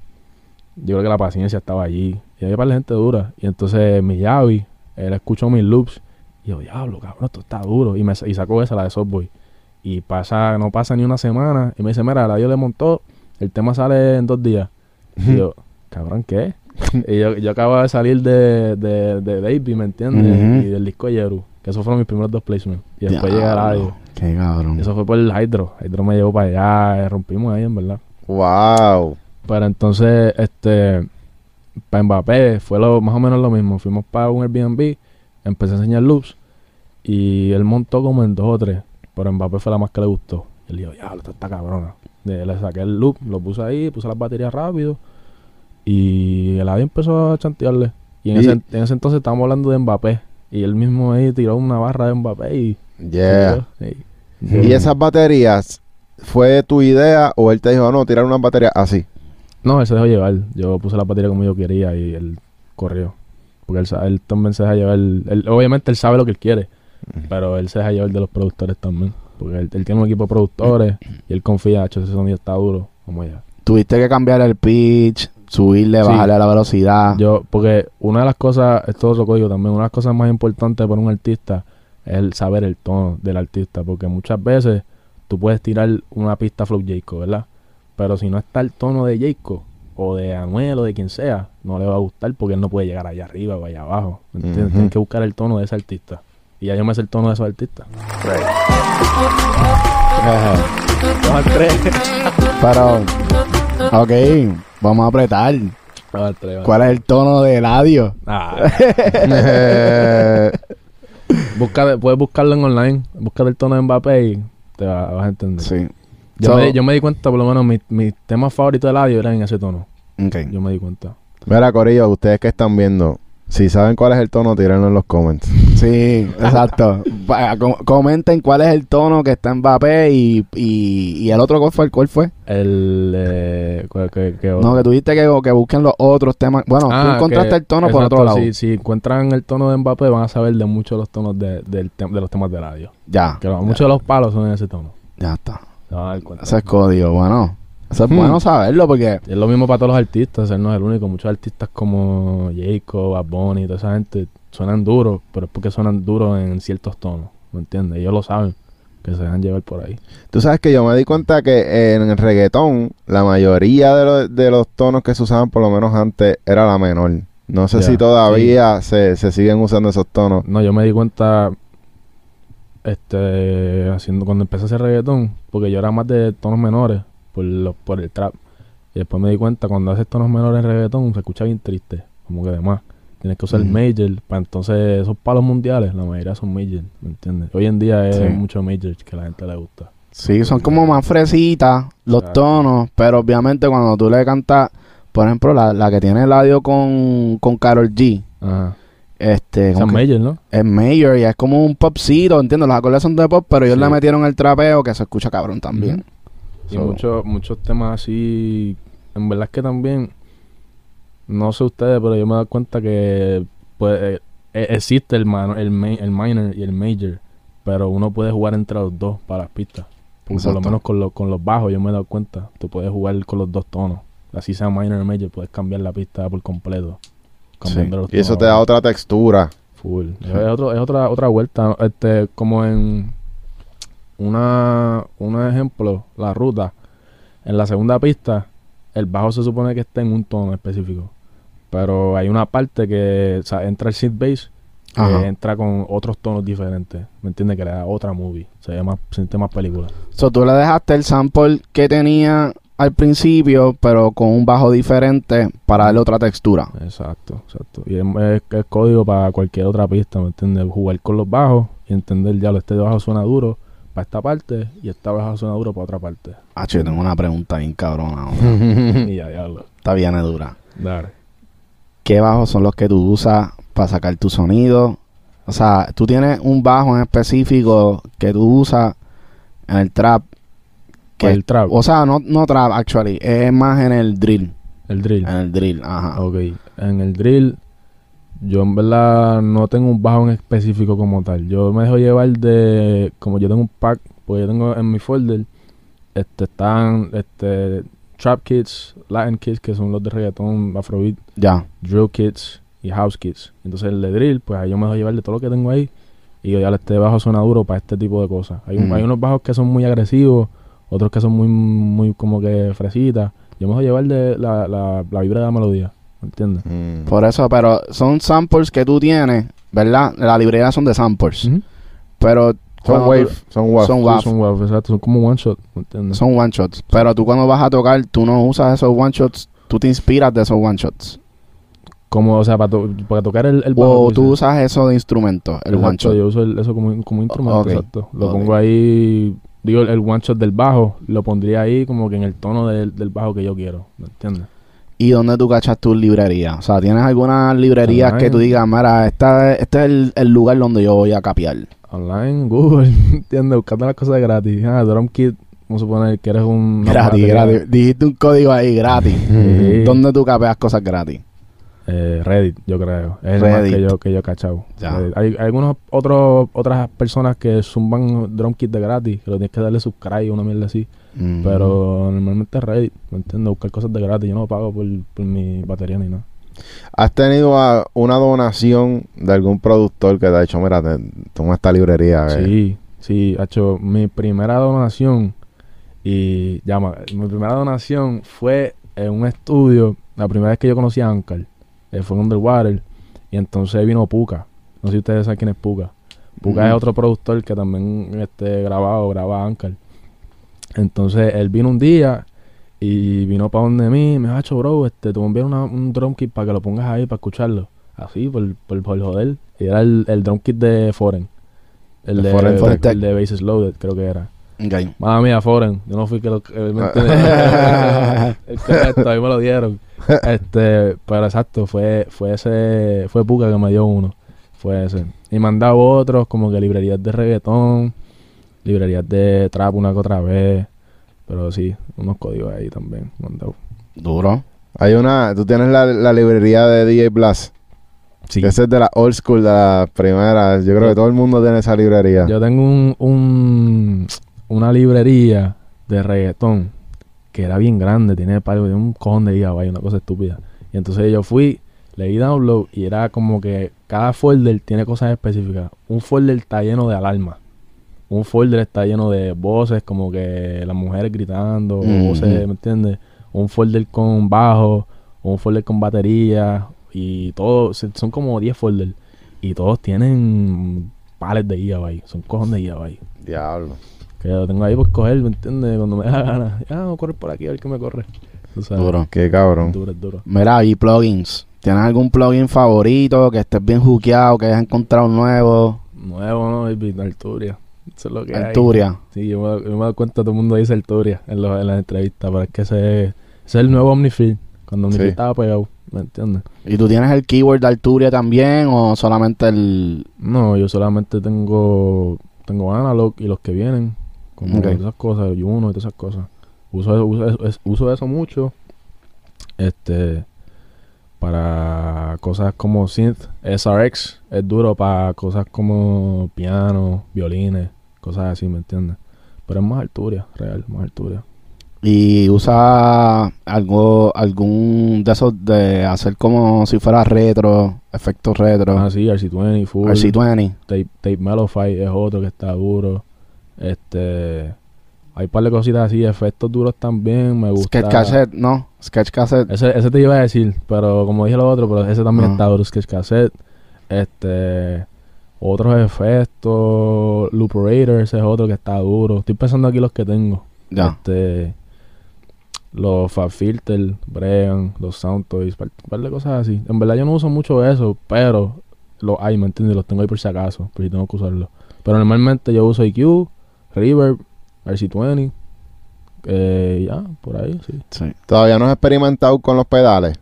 Yo creo que la paciencia estaba allí. Y había para la gente dura. Y entonces Miyavi, él escuchó mis loops. Y yo, diablo, cabrón, esto está duro. Y me y sacó esa, la de Softboy. Y pasa, no pasa ni una semana. Y me dice, mira, la yo le montó, el tema sale en dos días. Y yo, cabrón, ¿qué? y yo, yo acababa de salir de, de, de Baby, ¿me entiendes? Y del disco Yeru. Que esos fueron mis primeros dos placements. Y después al
Diablo,
radio.
Qué cabrón.
Eso fue por el Hydro. Hydro me llevó para allá. eh, Rompimos ahí, en verdad.
Wow.
Pero entonces, este, para Mbappé fue lo, más o menos lo mismo. Fuimos para un Airbnb, empecé a enseñar loops y él montó como en dos o tres. Pero Mbappé fue la más que le gustó. Y él dijo, ya, esto está cabrona. Le saqué el loop, lo puse ahí, puse las baterías rápido y el audio empezó a chantearle. Y en,
Y-
ese, en ese entonces estábamos hablando de Mbappé. Y él mismo ahí tiró una barra de Mbappé y...
Yeah.
y-
¿Y esas baterías fue tu idea o él te dijo, no, tirar unas baterías así?
No, él se dejó llevar. Yo puse la batería como yo quería y él corrió. Porque él, también se deja llevar. él- obviamente él sabe lo que él quiere, pero él se deja llevar de los productores también. Porque él, él tiene un equipo de productores y él confía, hecho, ese sonido está duro. Como ya.
Tuviste que cambiar el pitch, subirle,
Sí.
bajarle la velocidad.
Yo, porque una de las cosas, esto es otro código también, una de las cosas más importantes para un artista es el saber el tono del artista. Porque muchas veces tú puedes tirar una pista flow Jayco, ¿verdad? Pero si no está el tono de Jayco o de Anuel o de quien sea, no le va a gustar porque él no puede llegar allá arriba o allá abajo. ¿me entiendes?
Ujú.
Tienes que buscar el tono de ese artista. Y ya yo me sé el tono de esos artistas. Dos al tres.
Pero, ok, vamos a apretar.
Tres.
¿Cuál es el tono del audio?
Ah,
Eh,
busca, puedes buscarlo en online. Busca el tono de Mbappé y te va- vas a entender.
Sí.
Yo,
So-
me, di- yo me di cuenta, por lo menos, mis mis temas favoritos del audio eran en ese tono.
Ok.
Yo me di cuenta.
Mira, Corillo, ustedes que están viendo, si saben cuál es el tono, tírenlo en los comments.
Sí, exacto. Comenten cuál es el tono que está en Mbappé y, y, y el otro cuál fue. ¿Cuál fue?
El. Eh, ¿cuál- qué- qué
No, que tú dijiste que, que busquen los otros temas. Bueno, tú
Ah,
encontraste
que-
el tono por otro lado.
Si, si encuentran el tono de Mbappé, van a saber de muchos de los tonos de, del tem- de los temas del audio.
Ya.
Que muchos de los palos son en ese tono.
Ya está.
Se van a dar cuenta.
Ese es código. Bueno, eso es
Hmm.
bueno saberlo porque.
Es lo mismo para todos los artistas, él no es el único. Muchos artistas como Jacob, Bad Bunny, toda esa gente suenan duros, pero es porque suenan duros en ciertos tonos, ¿me entiendes? Ellos lo saben, que se dejan llevar por ahí.
Tú sabes que yo me di cuenta que en el reggaetón, la mayoría de, lo- de los tonos que se usaban, por lo menos antes, era la menor. No sé si todavía se, se siguen usando esos tonos.
No, yo me di cuenta este haciendo cuando empecé a hacer reggaetón, porque yo era más de tonos menores por los, por el trap. Y después me di cuenta cuando haces tonos menores en reggaetón se escucha bien triste, como que además tienes que usar
Ujú.
major, para entonces esos palos mundiales, la mayoría son major, ¿me entiendes? Hoy en día es
Sí.
mucho major que a la gente le gusta.
Sí, son como más fresitas los tonos, pero obviamente cuando tú le cantas, por ejemplo, la, la que tiene el audio con, con Carol G,
Ajá.
este, que
major, ¿no?
es mayor y es como un popcito, entiendo, los acordes son de pop, pero ellos
Sí.
le metieron el trapeo que se escucha cabrón también.
Y
So-
muchos muchos temas así, en verdad es que también, no sé ustedes, pero yo me he dado cuenta que pues, eh, eh, existe el, mano- el, ma- el minor y el major, pero uno puede jugar entre los dos para las pistas. Porque por lo menos con, lo- con los bajos yo me he dado cuenta, tú puedes jugar con los dos tonos. Así sea minor o major, puedes cambiar la pista por completo. los
Y eso te da otra textura.
Full. Es, otro, es otra otra vuelta. Este, como en una, un ejemplo, la ruta. En la segunda pista, el bajo se supone que está en un tono específico. Pero hay una parte que o sea, entra el synth bass que entra con otros tonos diferentes. ¿Me entiendes? Que le da otra movie. Se llama, siente más película.
So, tú le dejaste el sample que tenía al principio, pero con un bajo diferente para darle otra textura.
Exacto, exacto. Y es, es- es código para cualquier otra pista, ¿me entiendes? Jugar con los bajos y entender, ya, este bajo suena duro para esta parte y esta bajo suena duro para otra parte.
Ah, yo tengo una pregunta bien cabrona. ahora.
y ya, diablo.
Está bien dura.
Dale.
¿Qué bajos son los que tú usas para sacar tu sonido? O sea, tú tienes un bajo en específico que tú usas en el trap. Que,
el trap.
O sea, no, no trap, actually. Es más en el drill.
El drill.
En el drill, ajá.
Ok. En el drill, yo en verdad no tengo un bajo en específico como tal. Yo me dejo llevar de. Como yo tengo un pack, pues yo tengo en mi folder. Este están este Trap Kits, Latin Kits, que son los de reggaetón, Afrobeat,
Ya.
Drill Kits y House Kits. Entonces el de drill, pues ahí yo me dejo llevar de todo lo que tengo ahí. Y yo ya este bajo suena duro para este tipo de cosas. Hay, un-
Ujú.
hay unos bajos que son muy agresivos, otros que son muy, muy como que fresitas. Yo me dejo llevar de la, la, la vibra de la melodía. ¿Me entiendes?
Mm.
Por eso, pero son samples que tú tienes, ¿verdad? La librería son de samples. Pero
Son wave, son wave.
son
Sí,
WAV.
son WAV, exacto. Son como one shot. ¿Me entiendes?
Son one shots. Pero tú cuando vas a tocar, tú no usas esos one shots. Tú te inspiras de esos one shots.
Como, o sea, para, to- para tocar el, el bajo.
O
tú dices.
usas eso de instrumento, el one shot.
Yo uso el- eso como, como instrumento, exacto. Lo pongo ahí, digo, el, el one shot del bajo, lo pondría ahí como que en el tono del, del bajo que yo quiero, ¿me entiendes?
¿Y dónde tú cachas tu librería? O sea, ¿tienes algunas librerías
Online.
que tú digas, mira, esta, este es el, el lugar donde yo voy a capiar?
Online, Google, ¿entiendes? Buscando las cosas gratis. Ah, Drum Kit, vamos a suponer que eres un...
Gratis, gratis. Dijiste un código ahí, gratis.
Sí.
¿Dónde tú capeas cosas gratis?
Eh, Reddit, yo creo. Es el más que yo, que yo he cachado. Hay, hay algunos otros, otras personas que zumban drum kit de gratis, que lo tienes que darle subscribe o una mierda así.
Mm.
Pero normalmente Reddit, ¿me entiendes? Buscar cosas de gratis. Yo no pago por, por mi batería ni nada.
¿Has tenido ah, una donación de algún productor que te ha dicho, mira, te- toma esta librería? eh"?
Sí, sí, ha hecho mi primera donación y llama, mi primera donación fue en un estudio, la primera vez que yo conocí a Ankar, eh, fue en Underwater y entonces vino Puka. No sé si ustedes saben quién es Puka. Puka es otro productor que también este grabado, graba Ankar. Entonces él vino un día y vino para donde mí. Me dijo, "Acho, bro, este, te voy a enviar una- un drum kit para que lo pongas ahí para escucharlo. Así, por, por, por joder. Y era el, el drum kit de Foreign. El
De
de,
Foreign
Foreign Tech.
el de Bases Loaded, creo que era.
Ok.
Mala mía, Foreign. Yo no fui que lo. el correcto, a mí me lo dieron. Este, pero exacto, fue, fue ese. Fue Puka que me dio uno. Fue ese. Y me han dado otros, como que librerías de reggaetón, librerías de trap una que otra vez. Pero sí, unos códigos ahí también me han dado.
Duro.
Hay una, tú tienes la, la librería de DJ Blast.
Sí.
Esa es de la old school, de las primeras. Yo creo que todo el mundo tiene esa librería.
Yo tengo un, un- una librería de reggaetón que era bien grande, tiene, par- tiene un cojón de gigabytes, una cosa estúpida. Y entonces yo fui, le di download y era como que cada folder tiene cosas específicas. Un folder está lleno de alarmas. Un folder está lleno de voces, como que las mujeres gritando, voces, ¿me entiendes? Un folder con bajo, un folder con batería, y todo, se- son como 10 folders. Y todos tienen pales de gigabytes, son cojones de gigabytes.
Diablo.
Que lo tengo ahí por coger, ¿me entiendes? Cuando me da la gana. Ya, a correr por aquí a ver qué me corre.
Duro.
Qué cabrón.
Duro, es duro.
Mira, y plugins. ¿Tienes algún plugin favorito que estés bien juqueado, que hayas encontrado nuevo?
Nuevo, ¿no? Baby? Arturia. Eso es lo que hay.
Arturia.
Sí, yo me, yo me doy cuenta, todo el mundo dice Arturia en, los- en las entrevistas, pero es que ese, ese es el nuevo Omnifield. Cuando Omnifield
Sí.
estaba pegado, ¿me entiendes?
¿Y tú tienes el keyword de Arturia también o solamente el...?
No, yo solamente tengo tengo analog y los que vienen, como
Ok.
todas esas cosas, y uno y todas esas cosas. Uso, uso, eso- es- uso eso mucho. Este para cosas como synth, SRX es duro para cosas como piano, violines, cosas así, ¿me entiendes? Pero es más Arturia, real, más Arturia.
¿Y usa algo, algún de esos de hacer como si fuera retro, efectos retro?
Ah, sí, RC20, full.
RC20.
Tape, Tape Mellowfy es otro que está duro. Este. Hay un par de cositas así, efectos duros también. Me gusta.
Sketch cassette, ¿no? Sketch cassette.
Ese, ese te iba a decir, pero como dije lo otro, pero ese también
Ah.
está duro. Sketch cassette. Este. Otros efectos. Loop Operator, ese es otro que está duro. Estoy pensando aquí los que tengo.
Ya.
Este. Los Fab Filter, Bregan, los Sound Toys, par, par de cosas así. En verdad yo no uso mucho eso, pero los hay, ¿me entiendes? Los tengo ahí por si acaso, por si tengo que usarlos. Pero normalmente yo uso IQ, Reverb, RC20, eh, ya, por ahí, sí.
Sí.
Todavía no has experimentado con los pedales.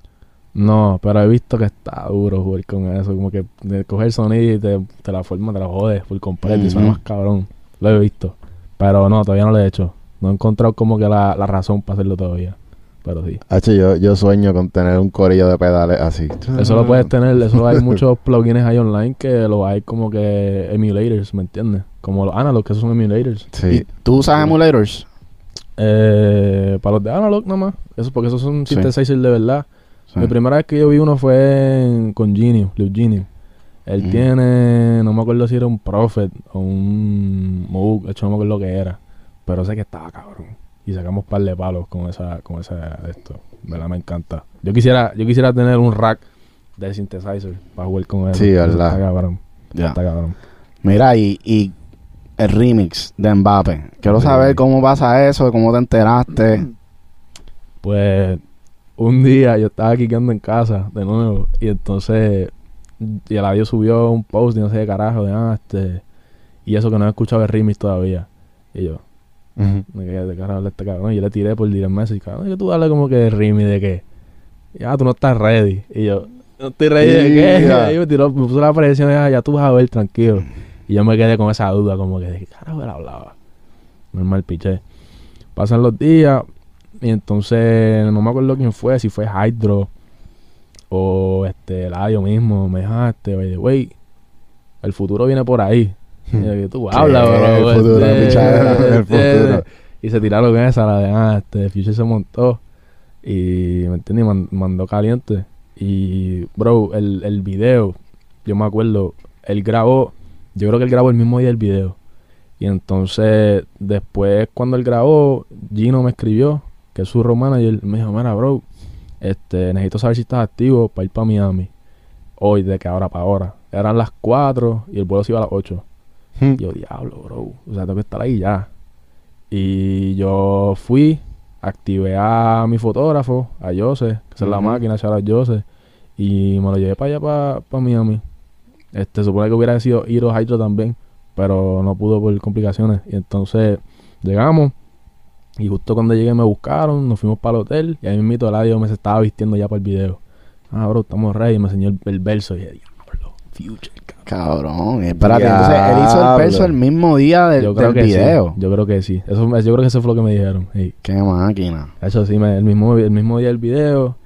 No, pero he visto que está duro jugar con eso, como que de coger sonido y te, te la forma, te la jodes por completo y suena más cabrón. Lo he visto. Pero no, todavía no lo he hecho. No he encontrado como que la, la razón para hacerlo todavía. Pero sí.
H, yo, yo sueño con tener un corillo de pedales así.
Eso lo puedes tener, eso hay muchos plugins ahí online que lo hay como que emulators, ¿me entiendes? Como los analog, que esos son emulators.
Sí.
¿Y tú usas emulators?
Eh, para los de analog nada más, eso porque esos son
Sí.
synthesizers de verdad.
Sí.
Mi primera vez que yo vi uno fue en- con Genio, Liu Genio. Él tiene, no me acuerdo si era un Prophet o un Moog, de hecho no me acuerdo lo que era, pero sé que estaba cabrón. Y sacamos par de palos con esa, con esa de esto. ¿Verdad? Me encanta. Yo quisiera, yo quisiera tener un rack de synthesizer para jugar con él.
Sí, verdad.
Está cabrón.
Ya.
Está cabrón.
Mira, y, y el remix de Mbappé. Quiero saber cómo pasa eso, cómo te enteraste.
Pues un día yo estaba quiqueando en casa de nuevo y entonces y el audio subió un post y no sé qué carajo de ah, este y eso que no he escuchado el remix todavía y yo me quedé de cara a este cabrón y yo le tiré por direct message cabrón que tú hablas como que de remix de qué y ah tú no estás ready y yo no estoy ready de qué
Ya.
y me tiró me puso la presión ah, ya tú vas a ver tranquilo y yo me quedé con esa duda como que de qué carajo él hablaba normal piché pasan los días y entonces no me acuerdo quién fue, si fue Hydro o este Eladio mismo. Me dijo, ah, este, by the way, el futuro viene por ahí. Y yo, ¿qué tú hablas, bro?
El futuro,
Este,
pichadera,
el
este,
futuro.
Y se tiraron con esa, la de, ah, este, Future se montó. Y, ¿me entiendes? Man- mandó caliente. Y, bro, el, el video, yo me acuerdo, él grabó, yo creo que él grabó el mismo día el video. Y entonces, después, cuando él grabó, Gino me escribió, que es su road manager, me dijo, mira, bro, este, necesito saber si estás activo para ir para Miami. Hoy, de que ahora para ahora. Eran las 4 y el vuelo se iba a las 8.
Hmm.
Y yo, diablo, bro. O sea, tengo que estar ahí ya. Y yo fui, activé a mi fotógrafo, a Jose, que esa es la máquina, shout out Jose, y me lo llevé para allá, para Miami. Este, supone que hubiera sido Hiro Hydro también, pero no pudo por complicaciones. Y entonces llegamos, y justo cuando llegué me buscaron, nos fuimos para el hotel, y ahí mismo Eladio me se estaba vistiendo ya para el video. Ah, bro, estamos ready, y me enseñó el, el verso, y dije, diablo, Future, cabrón.
Cabrón, espérate, entonces él hizo el verso el mismo día del,
Yo creo
del
que
video.
sí, yo creo que sí. Eso, yo creo que eso fue lo que me dijeron.
Qué máquina.
Eso sí, me- el, mismo, el mismo día del video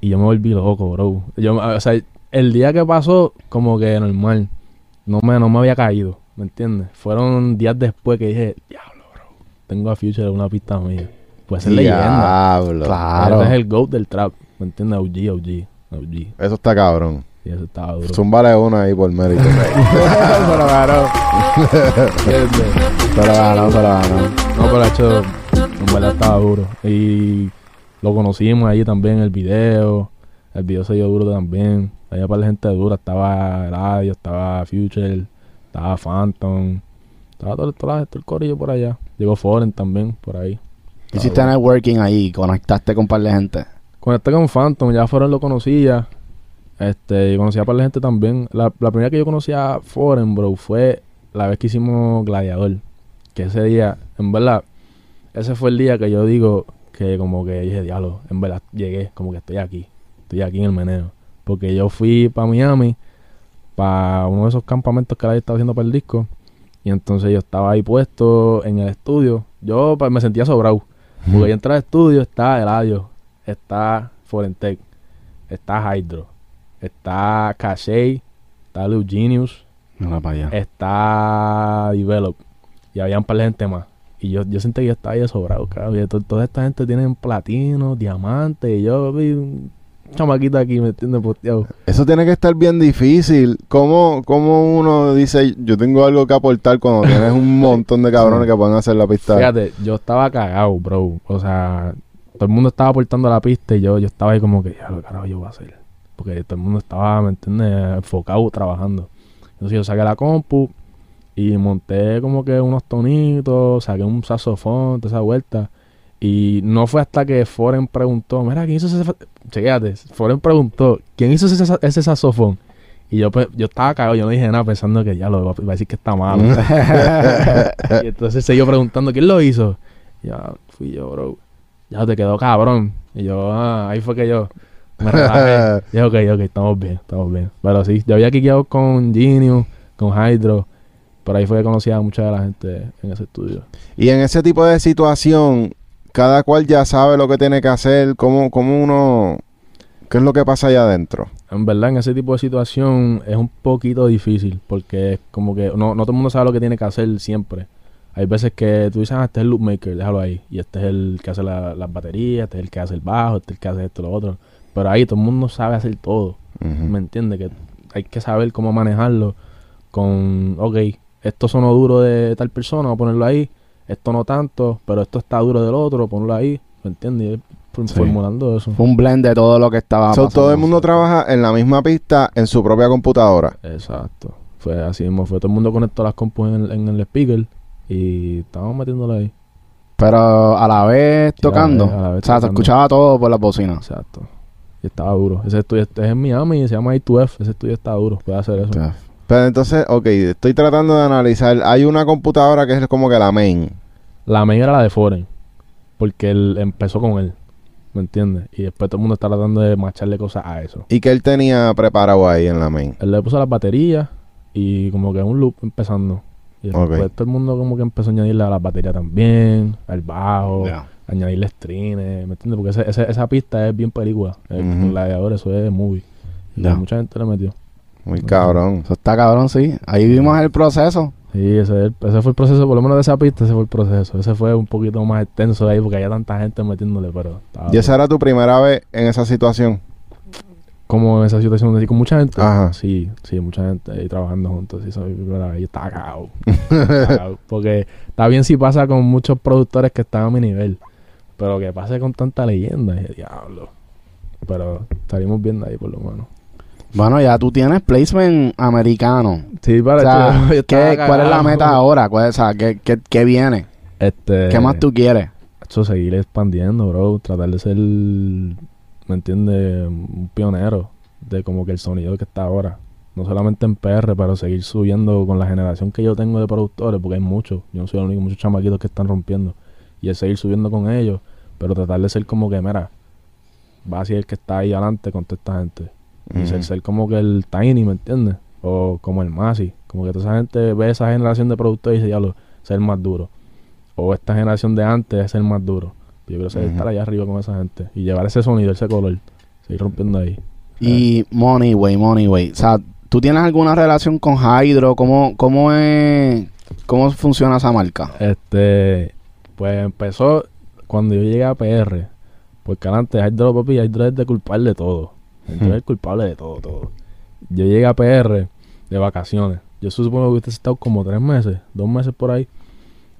y yo me volví loco, bro. Yo, o sea, el día que pasó, como que normal. No me, no me había caído, ¿me entiendes? Fueron días después que dije, diablo, bro. Tengo a Future en una pista mía. Puede ser leyenda.
Diablo.
Claro.
Ese es el GOAT del trap, ¿me entiendes? OG, OG, OG.
Eso está cabrón.
Y eso estaba duro.
Zúmbale una ahí por mérito.
pero ganó. Pero ganó, pero ganó.
No, pero hecho, en verdad estaba duro. Y lo conocimos ahí también en el video. El video se dio duro también. Había para la gente dura. Estaba Radio, estaba Future, estaba Phantom. Estaba todo, la gente, el corillo por allá. Llegó Foreign también por ahí.
Hiciste networking ahí, conectaste con un par de gente.
Conecté con Phantom, ya Foreign lo conocía. Este, y conocía para la gente también. La, la primera que yo conocía a Foreign, bro, fue la vez que hicimos Gladiador. Que ese día, en verdad, ese fue el día que yo digo que como que dije, diablo, en verdad llegué, como que estoy aquí. Estoy aquí en el meneo. Porque yo fui para Miami, para uno de esos campamentos que la estaba haciendo para el disco. Y entonces yo estaba ahí puesto en el estudio. Yo pues, me sentía sobrado. Porque yo entré al estudio, está Eladio, está Forentec, está Hydro, está Cache, está Lou Genius, está Develop. Y había un par de gente más. Y yo, yo sentí que yo estaba ahí sobrado, cabrón. Y to- toda esta gente tienen platino, diamante. Y yo vi un chamaquito aquí, ¿me entiendes? Posteado.
Eso tiene que estar bien difícil. ¿Cómo, cómo uno dice, yo tengo algo que aportar cuando tienes un montón de cabrones que pueden hacer la pista?
Fíjate, yo estaba cagado, bro. O sea, todo el mundo estaba aportando la pista y yo, yo estaba ahí como que, ya lo carajo yo voy a hacer. Porque todo el mundo estaba, ¿me entiendes? Enfocado trabajando. Entonces yo saqué la compu y monté como que unos tonitos, saqué un saxofón, toda esa vuelta. Y no fue hasta que Foren preguntó, mira, ¿quién hizo ese... fa-?" Chequéate, Foren preguntó, ¿quién hizo ese, ese saxofón? Y yo, pues, yo estaba cagado, yo no dije nada pensando que ya lo va, a decir que está malo. y entonces siguió preguntando, ¿quién lo hizo? Y Ya, fui yo, bro. Ya te quedó cabrón. Y yo, ah, ahí fue que yo me relajé. y yo, ok, ok, estamos bien, estamos bien. Pero sí, yo había quiqueado con Genius, con Hydro. Por ahí fue que conocí a mucha de la gente en ese estudio.
Y en ese tipo de situación, cada cual ya sabe lo que tiene que hacer, cómo, cómo uno... ¿Qué es lo que pasa allá adentro?
En verdad, en ese tipo de situación es un poquito difícil porque es como que no, no todo el mundo sabe lo que tiene que hacer siempre. Hay veces que tú dices, ah, este es el loop maker, déjalo ahí. Y este es el que hace la- las baterías, este es el que hace el bajo, este es el que hace esto, lo otro. Pero ahí todo el mundo sabe hacer todo. ¿Me entiendes? Que hay que saber cómo manejarlo con, ok, esto sonó duro de tal persona, vamos a ponerlo ahí. Esto no tanto, pero esto está duro del otro, ponlo ahí. ¿Me entiendes?
Sí.
formulando eso.
Fue un blend de todo lo que estaba
So,
pasando.
todo el mundo trabaja en la misma pista en su propia computadora.
Exacto. Fue así mismo. Fue todo el mundo conectó las compus en el, en el speaker y estábamos metiéndolo ahí.
Pero a la vez tocando.
a la vez
o sea, se escuchaba todo por las bocinas.
Exacto. Y estaba duro. Ese estudio este es en Miami y se llama I2F. Ese estudio está duro. Puede hacer eso.
Pero entonces, ok, estoy tratando de analizar. Hay una computadora que es como que la main.
La main era la de Foreign. Porque él empezó con él. ¿Me entiendes? Y después todo el mundo está tratando de macharle cosas a eso.
¿Y que él tenía preparado ahí en la main?
Él le puso las baterías y como que un loop empezando. Y después todo el mundo como que empezó a añadirle a las baterías también, al bajo, añadirle strings, ¿me entiendes? Porque ese- ese- esa pista es bien película. El
Ujú.
gladiador, eso es movie. Y
Ya.
mucha gente le metió.
Muy cabrón.
Eso está cabrón, sí. Ahí vimos el proceso.
Sí, ese, es el- ese fue el proceso, por lo menos de esa pista, ese fue el proceso. Ese fue un poquito más extenso ahí porque había tanta gente metiéndole, pero
¿Y esa era tu primera vez en esa situación?
como en esa situación así con mucha gente.
Ajá.
Sí, sí, mucha gente ahí trabajando juntos. Sí, soy, pero yo estaba cagado. Porque está bien si pasa con muchos productores que están a mi nivel. Pero que pase con tanta leyenda, dije, diablo. Pero salimos bien de ahí por lo menos.
Bueno, ya tú tienes placement americano.
Sí,
O
para
sea,
yo estaba
¿qué- ¿cuál es la meta ahora? ¿Cuál, o sea, ¿qué, qué, qué viene?
Este,
¿Qué más tú quieres?
Hecho, seguir expandiendo, bro. Tratar de ser, ¿me entiendes? Un pionero de como que el sonido que está ahora. No solamente en PR, pero seguir subiendo con la generación que yo tengo de productores, porque hay muchos. Yo no soy el único, muchos chamaquitos que están rompiendo. Y es seguir subiendo con ellos, pero tratar de ser como que, mira, va a ser el que está ahí adelante con toda esta gente. Y ser, ser como que el Tiny, ¿me entiendes? O como el Masi. Como que toda esa gente ve esa generación de productores y dice, ya lo, ser más duro. O esta generación de antes es el más duro. Yo quiero ser,
Ujú.
estar allá arriba con esa gente. Y llevar ese sonido, ese color. Seguir rompiendo ahí.
Y Money Way, Money Way. O sea, ¿tú tienes alguna relación con Hydro? ¿Cómo, cómo es, cómo funciona esa marca?
Este, pues empezó cuando yo llegué a PR. Porque antes Hydro, papi, Hydro es de culpable de todo. Hydro es el culpable de todo, todo. Yo llegué a PR de vacaciones. Yo supongo que hubiese estado como tres meses, dos meses por ahí.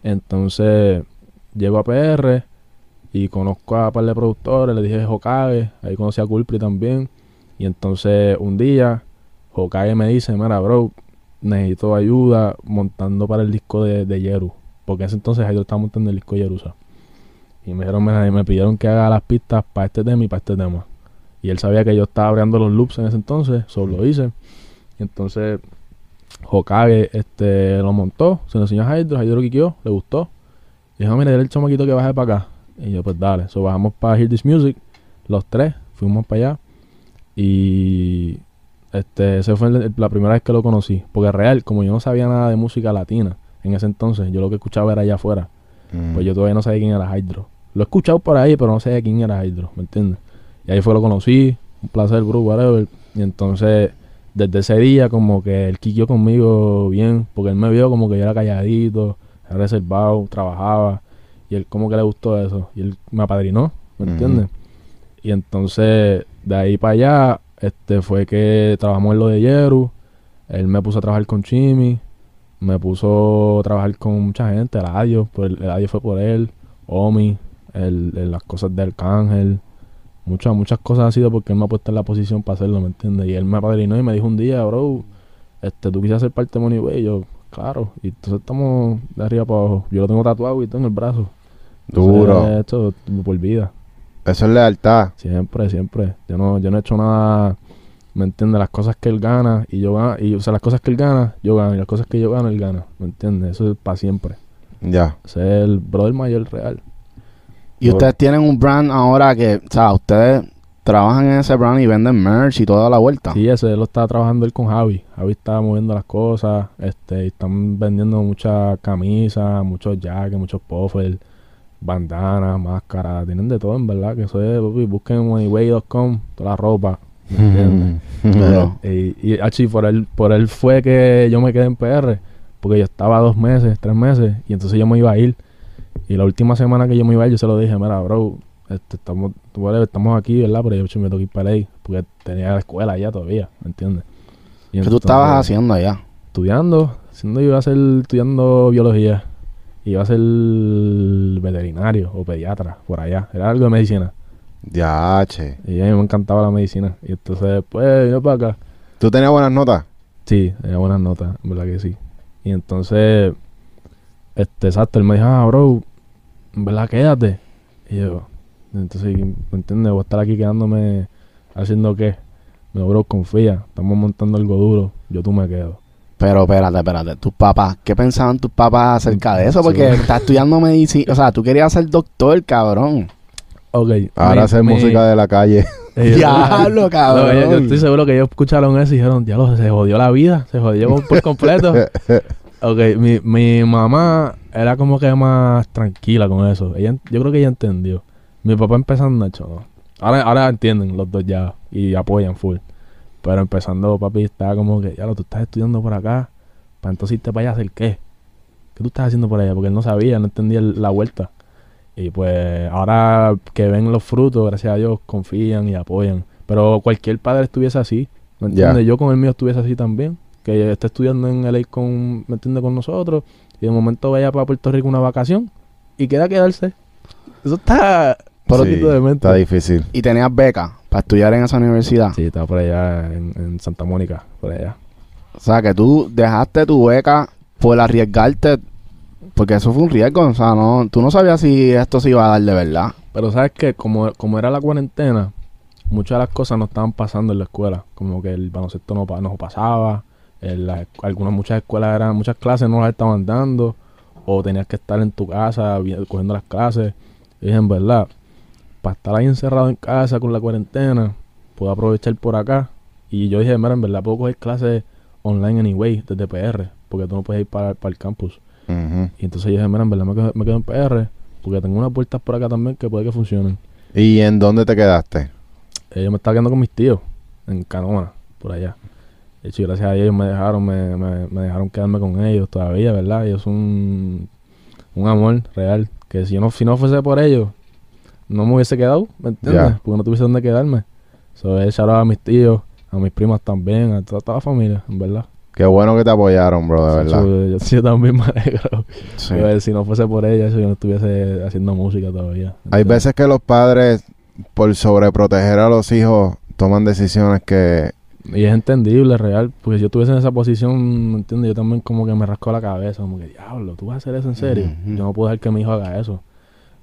Entonces, llego a PR y conozco a un par de productores, le dije Hokage, ahí conocí a Culpri también. Y entonces un día, Hokage me dice, mira, bro, necesito ayuda montando para el disco de, de Yeru. Porque en ese entonces Hydro estaba montando el disco de Yerusa. Y me dijeron, me pidieron que haga las pistas para este tema y para este tema. Y él sabía que yo estaba abriendo los loops en ese entonces, solo lo hice. Y entonces Hokage este, lo montó, se lo enseñó a Hydro, Hydro lo quiqueó, le gustó. Y dijo, mira, dile el chamaquito que baje para acá. Y yo, pues dale. So bajamos para Hear This Music, los tres, fuimos para allá. Y este, esa fue el- la primera vez que lo conocí. Porque real, como yo no sabía nada de música latina en ese entonces, yo lo que escuchaba era allá afuera.
Mm.
Pues yo todavía no sabía quién era Hydro. Lo he escuchado por ahí, pero no sabía quién era Hydro, ¿me entiendes? Y ahí fue lo conocí, un placer, bro, whatever. Y entonces, desde ese día, como que él quiqueó conmigo bien, porque él me vio como que yo era calladito, era reservado, trabajaba, y él como que le gustó eso. Y él me apadrinó, ¿me entiendes? Y entonces, de ahí para allá, este fue que trabajamos en lo de Yeru. Él me puso a trabajar con Chimi. Me puso a trabajar con mucha gente. Eladio, por el Eladio fue por él. Omi, el, el- las cosas de Arcángel. Muchas, muchas cosas han sido porque él me ha puesto en la posición para hacerlo, ¿me entiendes? Y él me apadrinó y me dijo un día, bro, este, tú quisieras ser parte de Money Way. Y yo, claro. Y entonces estamos de arriba para abajo. Yo lo tengo tatuado y todo en el brazo.
Duro.
Esto por vida.
Eso es lealtad.
Siempre, siempre. Yo no, yo no he hecho nada, ¿me entiendes? Las cosas que él gana y yo gano, y o sea, las cosas que él gana, yo gano, y las cosas que yo gano, él gana, ¿me entiendes? Eso es para siempre.
Ya.
Ese es el brother mayor real.
Y ustedes tienen un brand ahora que, o sea, ustedes trabajan en ese brand y venden merch y toda la vuelta.
Sí, ese lo está trabajando él con Javi. Javi está moviendo las cosas, este, y están vendiendo muchas camisas, muchos jackets, muchos puffers, bandanas, máscaras, tienen de todo en verdad, que eso es, papi, busquen en moneyway.com, toda la ropa, ¿me entiendes?
Pero-
Y, y achi, por él, por él fue que yo me quedé en PR, porque yo estaba dos meses, tres meses, y entonces yo me iba a ir. Y la última semana que yo me iba a ir, yo se lo dije, mira, bro, este, estamos, whatever, estamos aquí, ¿verdad? Pero yo me tengo que ir para ahí, porque tenía la escuela allá todavía, ¿me entiendes? Y
¿Qué tú estabas
entonces,
haciendo allá?
Estudiando, siendo yo iba a ser estudiando biología, iba a ser veterinario o pediatra, por allá, era algo de medicina.
Ya, che.
Y a mí me encantaba la medicina. Y entonces, pues, vine para acá.
¿Tú tenías buenas notas?
Sí, tenía buenas notas, en verdad que sí. Y entonces, este, exacto, él me dijo, ah, bro, verdad quédate. Y yo, entonces, ¿me entiendes? Voy a estar aquí quedándome haciendo qué. Me bro, confía, estamos montando algo duro, yo tú me quedo.
Pero espérate, espérate. Tus papás, ¿qué pensaban tus papás acerca de eso? Porque
Sí.
estás estudiando medicina. O sea, tú querías ser doctor, cabrón.
Ok.
Ahora hacer
mi-
música de la calle.
Diablo,
No,
cabrón.
yo, yo estoy seguro que ellos escucharon eso y dijeron, diablo, se jodió la vida, se jodió por completo. Ok, mi, mi mamá era como que más tranquila con eso. Ella, yo creo que ella entendió. Mi papá empezando, hecho, no. Ahora, ahora entienden los dos ya y apoyan full. Pero empezando, papi, estaba como que, ya lo, tú estás estudiando por acá, para entonces irte para allá hacer qué. ¿Qué tú estás haciendo por allá? Porque él no sabía, no entendía la vuelta. Y pues ahora que ven los frutos, gracias a Dios, confían y apoyan. Pero cualquier padre estuviese así, ¿me entiendes? Yo con el mío estuviese así también. Que esté estudiando en LA con, ¿me entiendes? Con nosotros. Y de momento vaya para Puerto Rico una vacación y quiera quedarse. Eso está por
Sí,
de mente.
Está difícil.
Y tenías beca para estudiar en esa universidad.
Sí, estaba por allá en, en Santa Mónica, por allá.
O sea, que tú dejaste tu beca por arriesgarte Porque eso fue un riesgo, o sea, no, tú no sabías si esto se iba a dar de verdad.
Pero sabes que como, como era la cuarentena, muchas de las cosas no estaban pasando en la escuela. Como que el baloncesto no, no pasaba, en escu- algunas muchas escuelas eran, muchas clases no las estaban dando, o tenías que estar en tu casa cogiendo las clases. Y dije, en verdad, para estar ahí encerrado en casa con la cuarentena, puedo aprovechar por acá. Y yo dije, mira, en verdad puedo coger clases online anyway, desde PR, porque tú no puedes ir para, para el campus. Y entonces yo dije, mira, en verdad me quedo, me quedo en PR, porque tengo unas puertas por acá también que puede que funcionen.
¿Y en dónde te quedaste?
Eh, yo me estaba quedando con mis tíos en Canóvana, por allá. De hecho, gracias a ellos me dejaron, me, me, me dejaron quedarme con ellos todavía, ¿verdad? Ellos son un, un amor real. Que si, yo no, si no fuese por ellos, no me hubiese quedado, ¿me entiendes? Porque no tuviese dónde quedarme. So, he a mis tíos, a mis primas también, a toda, toda la familia, en verdad.
Qué bueno que te apoyaron, bro, de verdad.
So, yo, yo también me alegro.
Sí.
Si no fuese por ellas, yo no estuviese haciendo música todavía.
Hay veces que los padres, por sobreproteger a los hijos, toman decisiones que...
Y es entendible, real, porque si yo estuviese en esa posición, ¿me entiendes? Yo también como que me rasco la cabeza, como que, diablo, ¿tú vas a hacer eso en serio? Yo no puedo dejar que mi hijo haga eso.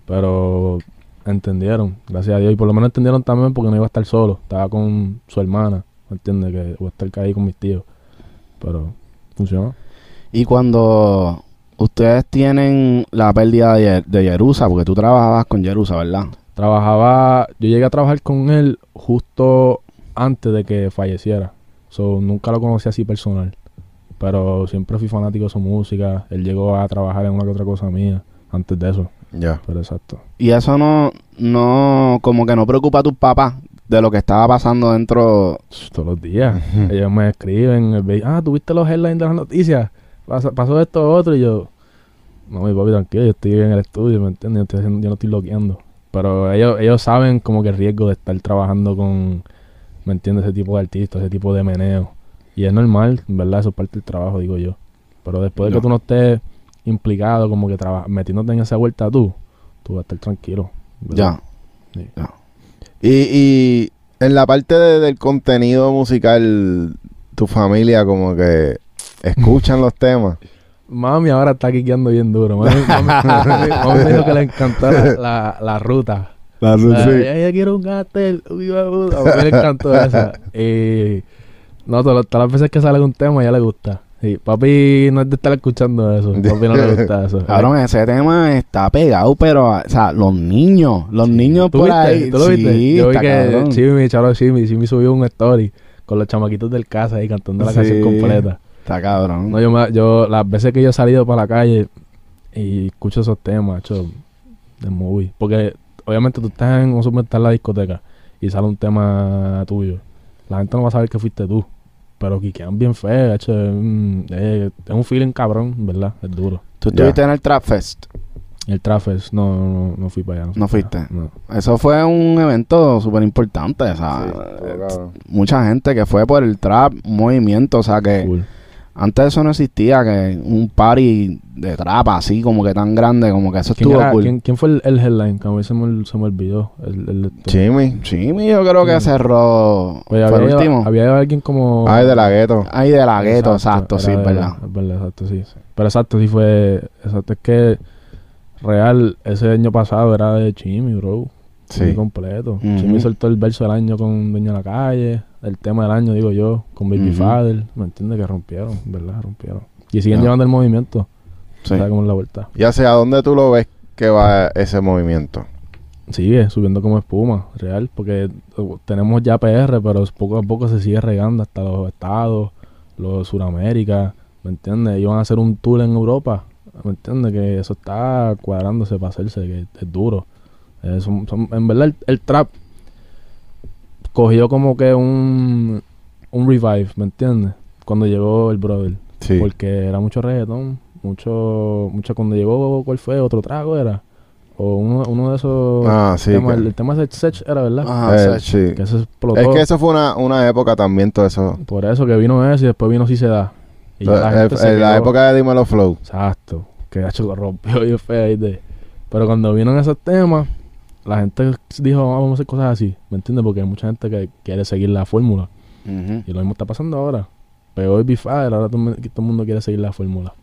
Pero entendieron, gracias a Dios. Y por lo menos entendieron también porque no iba a estar solo. Estaba con su hermana, ¿me entiendes? Que voy a estar ahí con mis tíos. Pero funcionó.
Y cuando ustedes tienen la pérdida de, de Jerusa, porque tú trabajabas con Jerusa, ¿verdad?
Trabajaba, yo llegué a trabajar con él justo antes de que falleciera. So, nunca lo conocí así personal. Pero siempre fui fanático de su música. Él llegó a trabajar en una que otra cosa mía antes de eso.
Ya.
Pero exacto.
Y eso no, no, como que no preocupa a tus papás de lo que estaba pasando dentro.
Todos los días. Ellos me escriben, ah, ¿tuviste los headlines de las noticias? Pasó, pasó esto o otro y yo, no, mi papi, tranquilo, yo estoy en el estudio, ¿me entiendes? Yo, estoy haciendo- yo no estoy loqueando. Pero ellos, ellos saben como que el riesgo de estar trabajando con, ¿me entiendes? Ese tipo de artistas, ese tipo de meneo. Y es normal, ¿verdad? Eso es parte del trabajo, digo yo. Pero después de que tú no estés implicado, como que traba- metiéndote en esa vuelta tú, tú vas a estar tranquilo. ¿verdad?
Ya.
Sí.
ya.
Y, y en la parte de- del contenido musical, tu familia como que escuchan los temas.
Mami ahora está quiqueando bien duro. Mami, mami- mami- mami me dijo que le encantó la, la, la ruta.
La
ella quiere un gatel. uy. A mí me encantó esa. Y no, todas, todas las veces que sale un tema, a ella le gusta. Sí, papi no es de estar escuchando eso. Papi no le gusta eso.
Cabrón, ese tema está pegado, pero, o sea, los niños, los niños
¿Tú
por
viste?
ahí.
¿Tú lo viste?
Sí,
Yo vi que. Chimi, charo Chimi, Chimi subió un story con los chamaquitos del casa ahí cantando la
Sí.
canción completa.
Está cabrón.
No, yo, me- yo las veces que yo he salido para la calle y escucho esos temas, hecho, de movie. Porque obviamente tú estás en, estás en la discoteca y sale un tema tuyo. La gente no va a saber que fuiste tú. Pero que quedan bien feos, hecho, es, un- es- es un feeling cabrón, ¿verdad? Es duro.
Tú estuviste en el Trap Fest.
El Trafes, no, no, no fui para allá.
¿No
para
fuiste?
allá, No.
Eso fue un evento súper importante, o sea, mucha gente que fue por el trap, un movimiento, o sea que
Cool.
Antes eso no existía, que un party de trap así como que tan grande, como que eso
¿Quién,
estuvo
era-
cool.
quién- quién fue el, el headline? Que a mí se me, se me olvidó. El, el,
Jimmy.
Sí, yo creo que
Sí.
cerró,
Oye,
fue el
había,
último.
había alguien como...
Ay, de la gueto.
Ahí de la gueto, exacto, sí,
era de-
verdad.
Es verdad, exacto, sí. Pero exacto, sí fue... Exacto, es que... Real, ese año pasado era de Chimi, bro.
Sí.
Completo.
Ujú.
Chimi soltó el verso del año con Dueño de la Calle. El tema del año, digo yo, con Baby
Ujú.
Father. ¿Me entiendes? Que rompieron, ¿verdad? Rompieron. Y siguen
Ya.
llevando el movimiento.
Sí.
¿Sabes cómo es la vuelta?
¿Y hacia dónde tú lo ves que va ese movimiento?
Sigue subiendo como espuma, real. Porque uh, tenemos ya PR, pero poco a poco se sigue regando hasta los estados, los Suramérica. ¿Me entiendes? Ellos van a hacer un tour en Europa. ¿Me entiendes? Que eso está cuadrándose para hacerse, que es duro. Eh, son- son- en verdad, el, el trap cogió como que un, un revive, ¿me entiendes? Cuando llegó el brother.
Sí.
Porque era mucho reggaetón, mucho, mucho cuando llegó, ¿cuál fue? ¿Otro trago era? O uno, uno de esos
Ah, sí.
temas,
que-
el, el tema de Sech era, ¿verdad?
Ajá,
eh, sí.
Que eso explotó.
Es que eso fue una, una época también, todo eso.
Por eso que vino ese y después vino Si se da. Y la
Eh,
gente se
en la época de Dímelo Flow.
Exacto. Que hecho lo rompió y feo. ¿viste? Pero cuando vino esos temas, la gente dijo, "Ah, vamos a hacer cosas así. ¿Me entiendes? Porque hay mucha gente que quiere seguir la fórmula. Y lo mismo está pasando ahora. Pero hoy Bifar, ahora todo, el mundo- todo el mundo quiere seguir la fórmula.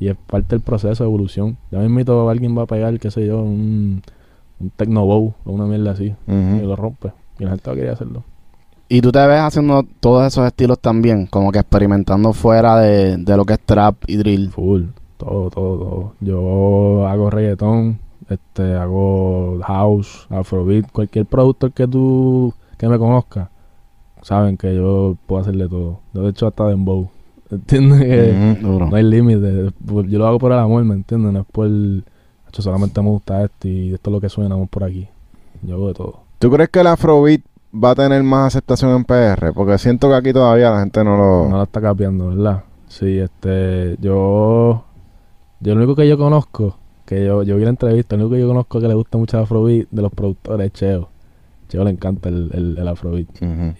Y es parte del proceso de evolución. Ya me invito alguien va a pegar, qué sé yo, un, un techno bow o una mierda así. Y lo rompe. Y la gente va a querer hacerlo.
Y tú te ves haciendo todos esos estilos también, como que experimentando fuera de, de lo que es trap y drill.
Full. Todo, todo, todo. Yo hago reggaetón, este, hago house, afrobeat, cualquier productor que tú, que me conozca, saben que yo puedo hacerle todo. Yo de hecho hasta dembow. ¿Entiendes? Que.
Duro.
no hay límite. Pues Yo lo hago por el amor, ¿me entiendes? No es por... Hecho, solamente me gusta esto y esto es lo que suena, por aquí. Yo hago de todo.
¿Tú crees que el Afrobeat va a tener más aceptación en PR? Porque siento que aquí todavía la gente no lo...
No la está capeando, ¿verdad? Sí, este, yo, yo lo único que yo conozco, que yo, yo vi la entrevista, lo único que yo conozco que le gusta mucho el Afrobeat de los productores es Cheo. Cheo le encanta el, el, el Afrobeat.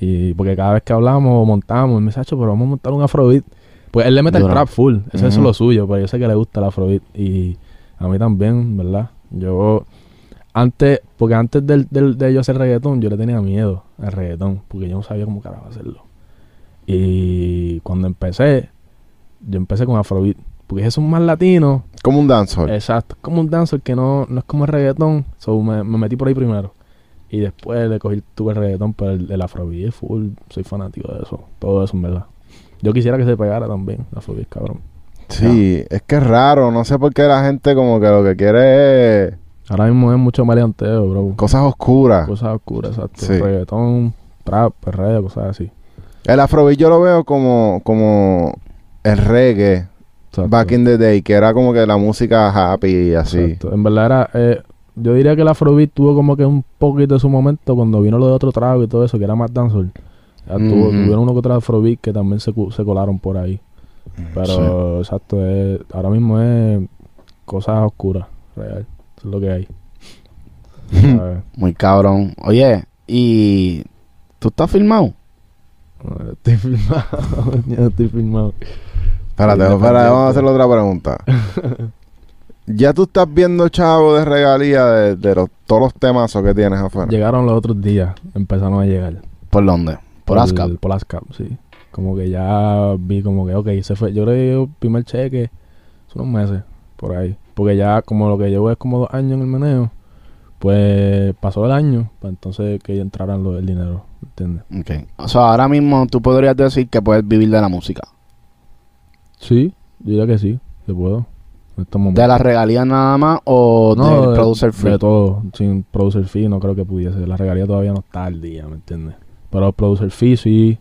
Y porque cada vez que hablamos o montamos, él me dice, "Acho, pero vamos a montar un Afrobeat. Pues él le mete
Duro.
el trap full, eso es lo suyo, pero yo sé que le gusta el Afrobeat. Y a mí también, ¿verdad? Yo, antes, porque antes del, del- de yo hacer reggaetón, yo le tenía miedo al reggaetón, porque yo no sabía cómo carajo hacerlo. Y cuando empecé, yo empecé con Afrobeat, porque eso es más latino,
Como un dancehall.
exacto, como un dancer que no, no es como el reggaetón, so me, me metí por ahí primero. Y después le cogí tuve el reggaetón, pero el, el Afrobeat es full, soy fanático de eso, todo eso en verdad. Yo quisiera que se pegara también, el Afrobeat, cabrón.
Sí, es que es raro. No sé por qué la gente como que lo que quiere es
Ahora mismo es mucho maleanteo, bro.
cosas oscuras.
Cosas oscuras, exacto.
Sí.
Reggaetón, trap, perreo, cosas así.
El Afrobeat yo lo veo como, como el reggae
Exacto.
back in the day, que era como que la música happy y así.
Exacto. En verdad era... eh, yo diría que el Afrobeat tuvo como que un poquito de su momento cuando vino lo de otro trago y todo eso, que era más dancehall. Ya tuvo-. Tuvieron uno que otro Afrobeat que también se, se colaron por ahí. Pero, exacto, es- ahora mismo es cosas oscuras, real. Eso es lo que hay.
Muy cabrón. Oye, ¿y tú estás filmado?
Estoy filmado. estoy filmado.
Espérate, espérate, vamos a hacer otra pregunta. ya tú estás viendo, chavo, de regalía de, de los, todos los temazos que tienes afuera.
Llegaron los otros días, empezaron a llegar.
¿Por dónde? ¿Por ASCAP?
el- Por ASCAP, sí. Como que ya vi como que, ok, se fue. Yo que el primer cheque, son unos meses, por ahí. Porque ya como lo que llevo es como dos años en el meneo, pues pasó el año, pues entonces que ya entraran lo del dinero, ¿entiendes?
Ok. O sea, ahora mismo tú podrías decir que puedes vivir de la música.
Sí, yo diría que sí, que puedo. En estos momentos.
¿De las regalías nada más o del
de-
producer free?
De todo, sin producer fee no creo que pudiese. La regalía todavía no está al día, ¿me entiendes? Pero el producer fee sí,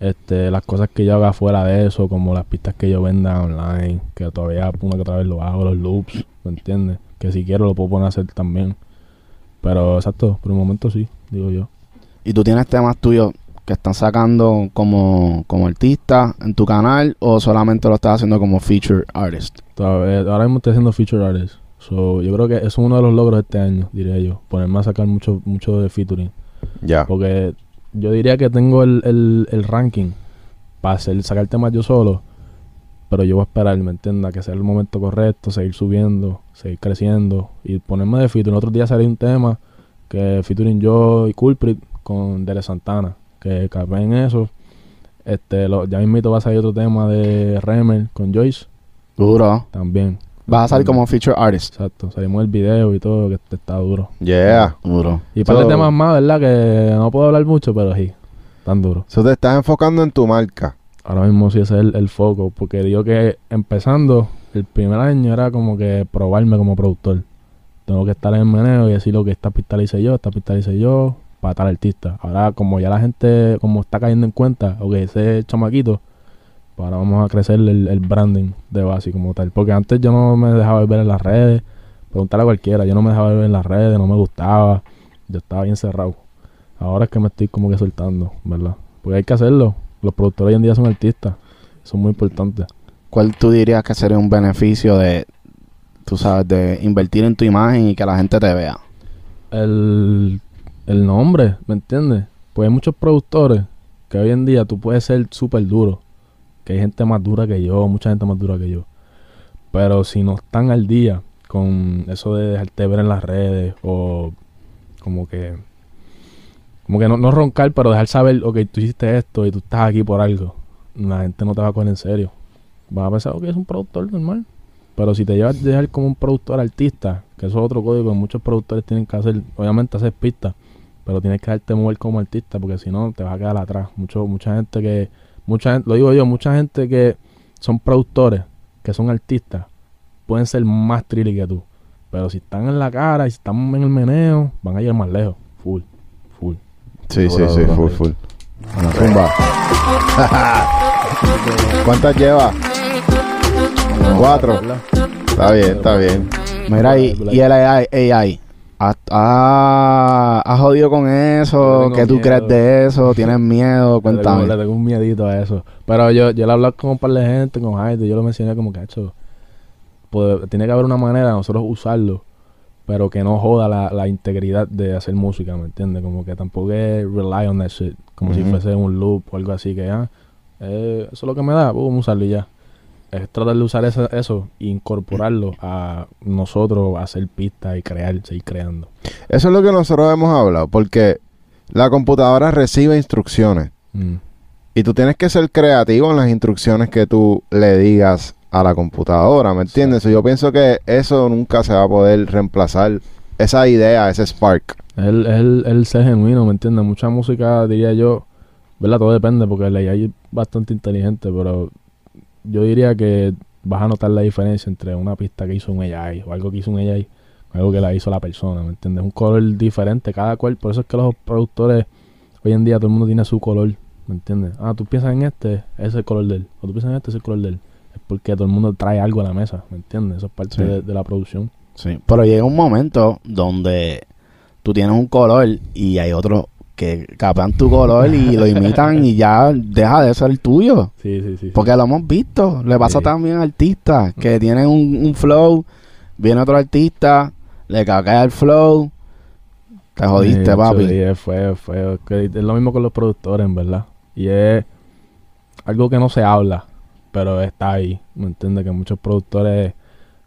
este, las cosas que yo haga fuera de eso, como las pistas que yo venda online, que todavía una que otra vez lo hago, los loops, ¿me entiendes? Que si quiero lo puedo poner a hacer también. Pero exacto, por el momento sí, digo yo.
¿Y tú tienes temas tuyos que están sacando como, como artista en tu canal o solamente lo estás haciendo como feature artist?
Todavía- ahora mismo estoy haciendo feature artists. So, yo creo que eso es uno de los logros de este año, diría yo. Ponerme a sacar mucho, mucho de featuring.
Ya.
Porque yo diría que tengo el, el, el ranking para hacer, sacar temas yo solo. Pero yo voy a esperar, ¿me entiendas? Que sea el momento correcto, seguir subiendo, seguir creciendo y ponerme de featuring. Otro día salió un tema que featuring yo y Culprit con Dele Santana. Que capé en eso. Este, lo, ya mismito va a salir otro tema de Remer con Joyce
Duro.
también.
Vas a salir como feature artist.
Exacto, salimos el video y todo, que este está duro.
Yeah.
Duro.
Y un par de
So-
temas más, ¿verdad? Que no puedo hablar mucho, pero sí, tan duro.
So te estás enfocando en tu marca.
Ahora mismo sí ese es el, el foco, porque digo que empezando el primer año era como que probarme como productor. Tengo que estar en el meneo y decir lo que esta pista la hice yo, esta pista la hice yo, para tal artista. Ahora como ya la gente como está cayendo en cuenta, ok, ese chamaquito, pues ahora vamos a crecer el, el branding de base como tal. Porque antes yo no me dejaba ver en las redes, preguntarle a cualquiera, yo no me dejaba ver en las redes, no me gustaba, yo estaba bien cerrado. Ahora es que me estoy como que soltando, ¿verdad? Porque hay que hacerlo. Los productores hoy en día son artistas, son muy importantes.
¿Cuál tú dirías que sería un beneficio de, tú sabes, de invertir en tu imagen y que la gente te vea?
el, el nombre, ¿me entiendes? Pues hay muchos productores que hoy en día tú puedes ser súper duro. Que hay gente más dura que yo, mucha gente más dura que yo. Pero si no están al día con eso de dejarte ver en las redes o como que... Como que no, no roncar, pero dejar saber, ok, tú hiciste esto y tú estás aquí por algo. La gente no te va a coger en serio. Va a pensar, ok, es un productor normal. Pero si te llevas a dejar como un productor artista, que eso es otro código que muchos productores tienen que hacer, obviamente hacer pistas, pero tienes que dejarte mover como artista, porque si no te vas a quedar atrás. Mucho, mucha gente que, mucha gente, lo digo yo, mucha gente que son productores, que son artistas, pueden ser más trilly que tú. Pero si están en la cara y si están en el meneo, van a ir más lejos. Full, full.
Sí, sí, sí, full, full. Bueno, zumba. ¿Cuántas lleva? Cuatro. Está bien, está bien.
Mira, y, y el AI, AI ¿has, has- has jodido con eso?
Tengo
¿Qué tú
miedo.
crees de eso? ¿Tienes miedo?
Le tengo,
Cuéntame.
le tengo un miedito a eso. Pero yo, yo le he hablado con un par de gente, con Jaime, yo lo mencioné como que, hecho, pues, tiene que haber una manera de nosotros usarlo, pero que no joda la, la integridad de hacer música, ¿me entiendes? Como que tampoco es rely on that shit, como si fuese un loop o algo así, que ya, eh, eso es lo que me da, vamos a usarlo y ya. Es tratar de usar eso e incorporarlo a nosotros, a hacer pistas y crear, seguir creando.
Eso es lo que nosotros hemos hablado, porque la computadora recibe instrucciones
Mm.
y tú tienes que ser creativo en las instrucciones que tú le digas a la computadora, ¿me entiendes? Yo pienso que eso nunca se va a poder reemplazar esa idea, ese spark.
Es el, el ser genuino, ¿me entiendes? Mucha música, diría yo, ¿verdad? Todo depende porque la AI es bastante inteligente, pero yo diría que vas a notar la diferencia entre una pista que hizo un AI o algo que hizo un AI o algo que la hizo la persona, ¿me entiendes? Un color diferente cada cual, por eso es que los productores, hoy en día todo el mundo tiene su color, ¿me entiendes? Ah, tú piensas en este, ese es el color de él, o tú piensas en este, ese es el color de él. Es porque todo el mundo trae algo a la mesa, ¿me entiendes? Eso es parte
Sí.
de, de la producción.
Sí. Pero llega un momento donde tú tienes un color y hay otros que capean tu color y lo imitan y ya deja de ser el tuyo.
Sí, sí, sí.
Porque lo hemos visto. Le pasa
Sí.
también a artistas que tienen un, un flow, viene otro artista, le caca el flow. Te jodiste,
Sí,
papi.
Sí, es feo, es feo. Que es lo mismo con los productores, en verdad. Y es algo que no se habla, pero está ahí. ¿Me entiendes? Que muchos productores,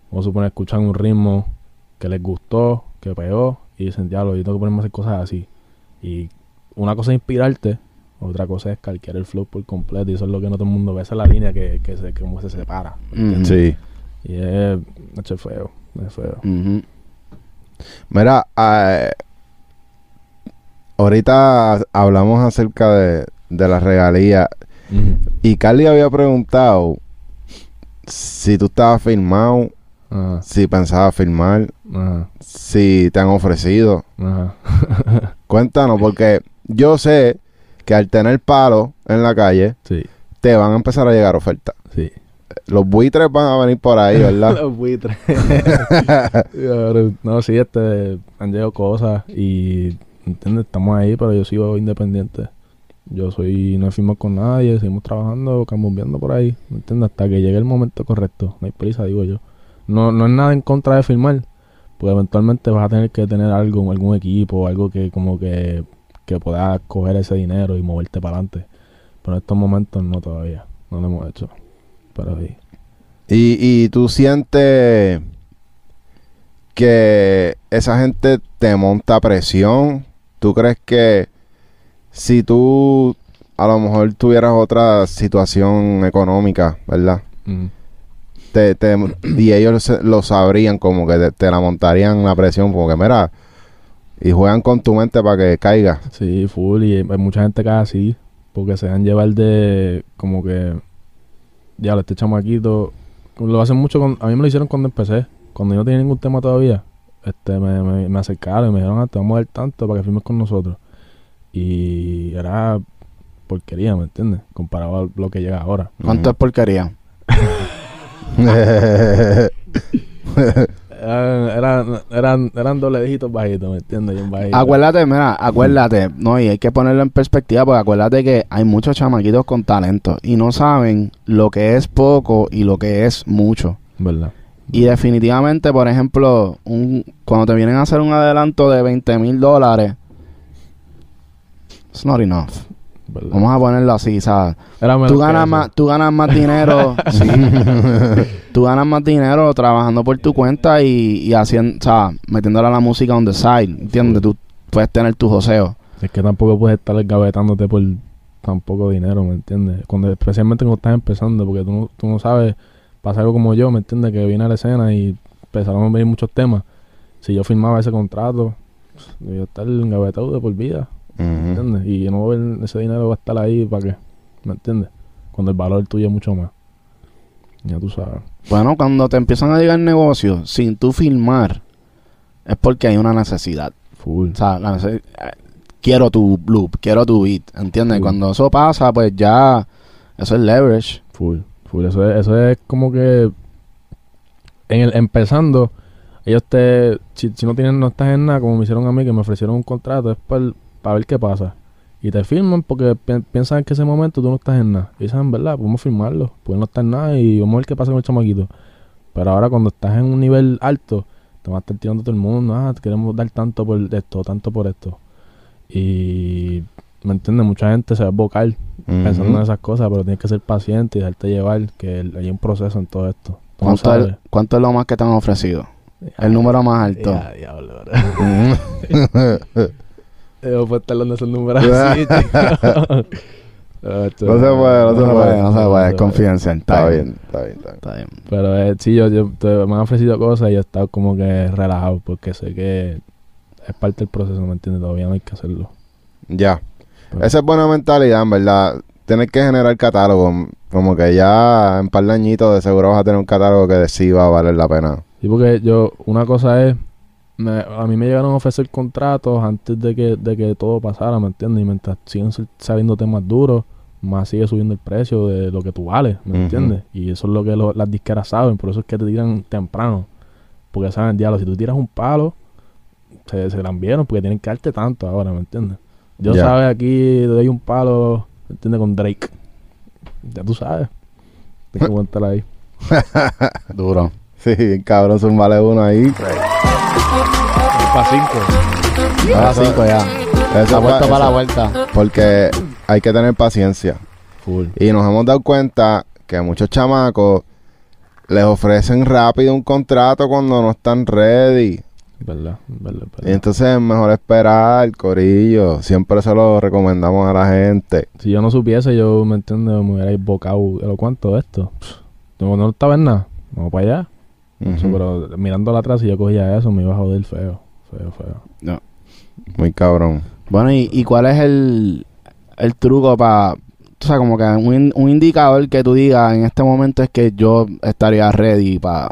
vamos a suponer, escuchan un ritmo que les gustó, que pegó, y dicen, ya, lo yo tengo que ponerme a hacer cosas así. Y una cosa es inspirarte, otra cosa es calquear el flow por completo. Y eso es lo que no todo el mundo ve. Esa es la línea que, que se, como se separa.
Sí.
Y es, es feo, es feo.
Mira, eh, ahorita hablamos acerca de, de la regalía
Ujú.
y Carly había preguntado si tú estabas firmado,
Ajá,
si pensabas firmar,
ajá,
si te han ofrecido.
ajá.
Cuéntanos, porque yo sé que al tener palo en la calle,
sí,
te van a empezar a llegar ofertas.
sí.
Los buitres van a venir por ahí, ¿verdad?
Los buitres. No, sí, este, han llegado cosas y, ¿entiendes? Estamos ahí, pero yo sigo independiente. Yo soy, no firmo con nadie, seguimos trabajando, cambiando por ahí, ¿me entiendes? Hasta que llegue el momento correcto. No hay prisa, digo yo. No, no es nada en contra de firmar, pues eventualmente vas a tener que tener algo, algún equipo, algo que como que, que pueda coger ese dinero y moverte para adelante. Pero en estos momentos no todavía, no lo hemos hecho. Pero sí.
Y, y tú sientes que esa gente te monta presión. ¿Tú crees que si tú a lo mejor tuvieras otra situación económica, ¿verdad?
Mm.
Te, te- y ellos lo sabrían como que te, te la montarían la presión, como que mira, y juegan con tu mente para que caiga.
Sí, full. Y hay mucha gente que es así. Porque se dejan llevar de como que. Ya, este chamaquito. Lo hacen mucho. Con, a mí me lo hicieron cuando empecé. Cuando yo no tenía ningún tema todavía. Este, me, me, me acercaron y me dijeron, ah, te vamos a dar tanto para que firmes con nosotros. Y era porquería, ¿me entiendes? Comparado a lo que llega ahora.
¿Cuánto es porquería?
Eran, eran, eran, doble dígitos bajitos, ¿me entiendes?
Acuérdate, mira, acuérdate, no, y hay que ponerlo en perspectiva porque acuérdate que hay muchos chamaquitos con talento y no saben lo que es poco y lo que es mucho.
¿Verdad?
Y definitivamente, por ejemplo, un, cuando te vienen a hacer un adelanto de 20 mil dólares, it's not enough.
¿Verdad?
Vamos a ponerlo así, ¿sabes? Tú ganas, más, tú ganas más dinero, sí. tú ganas más dinero trabajando por tu cuenta y, y haciendo, o sea, metiéndole a la música on the side, ¿entiendes? Tú puedes tener tu joseo.
Es que tampoco puedes estar gavetándote por tan poco dinero, ¿me entiendes? Cuando, especialmente cuando estás empezando, porque tú no, tú no sabes pasa algo como yo, ¿me entiendes? Que vine a la escena y empezaron a venir muchos temas. Si yo firmaba ese contrato, yo estar engavetado de por vida, ¿me
Ujú.
entiendes? Y yo no voy a ver ese dinero va a estar ahí para qué, ¿me entiendes? Cuando el valor tuyo es mucho más. Ya tú sabes.
Bueno, cuando te empiezan a llegar negocios sin tú filmar, es porque hay una necesidad.
Full.
O sea, la nece- eh, quiero tu loop, quiero tu beat, ¿entiendes? Cuando eso pasa, pues ya, eso es leverage.
Full, full. Eso es, eso es como que en el, empezando, ellos te, si, si no tienen, no estás en nada, como me hicieron a mí, que me ofrecieron un contrato, es para ver qué pasa. Y te firman porque pi- piensan que ese momento tú no estás en nada. Y dicen, en verdad, podemos firmarlo, pueden no estar en nada y vamos a ver qué pasa con el chamaquito. Pero ahora cuando estás en un nivel alto, te va a estar tirando todo el mundo, ah, te queremos dar tanto por esto, tanto por esto. Y, ¿me entiendes? Mucha gente se va a vocal pensando en esas cosas, pero tienes que ser paciente y dejarte llevar, que hay un proceso en todo esto. No
¿Cuánto. ¿Cuánto es lo más que te han ofrecido? El número más alto.
Ya. Yo dando esos números así,
No se puede, no
No se puede, no se puede, es confidencial.
Está bien, está bien, está bien.
Está bien.
Pero eh, sí, yo, yo te- me han ofrecido cosas y yo he estado como que relajado porque sé que es parte del proceso, ¿me entiendes? Todavía no hay que hacerlo.
Ya.
Pero-
Esa es buena mentalidad, en verdad. Tienes que generar catálogo. Como que ya en par de añitos de seguro vas a tener un catálogo que de sí va a valer la pena.
Sí, porque yo, una cosa es, me- a mí me llegaron a ofrecer contratos antes de que, de que todo pasara, ¿me entiendes? Y mientras siguen sal- saliendo temas duros, más sigue subiendo el precio de lo que tú vales, ¿me entiendes? Y eso es lo que lo- las disqueras saben, por eso es que te tiran temprano. Porque saben, diablo, si tú tiras un palo, se, se la vieron porque tienen que darte tanto ahora, ¿me entiendes? Yo sabes, aquí doy un palo, ¿me entiendes? Con Drake. Ya tú sabes. Tienes que aguantar ahí.
Duro.
Sí, cabrón, son vale uno ahí.
Para cinco.
Eso-
cinco ya.
Eso
La vuelta
pa-
para la vuelta.
Porque hay que tener paciencia.
Full.
Y nos hemos dado cuenta que a muchos chamacos les ofrecen rápido un contrato cuando no están ready.
¿Verdad? ¿Verdad?
Y entonces es mejor esperar, corillo. Siempre se lo recomendamos a la gente.
Si yo no supiese, yo, ¿me entiendes? Me hubiera invocado. ¿Lo cuánto de esto? Pff, No, no estaba en nada. Vamos para allá. Eso,
Ujú.
pero mirándola atrás, si yo cogía eso, me iba a joder feo. Feo, feo.
Muy cabrón.
Bueno, ¿y, y cuál es el, el truco para, o sea, como que un, un indicador que tú digas en este momento es que yo estaría ready para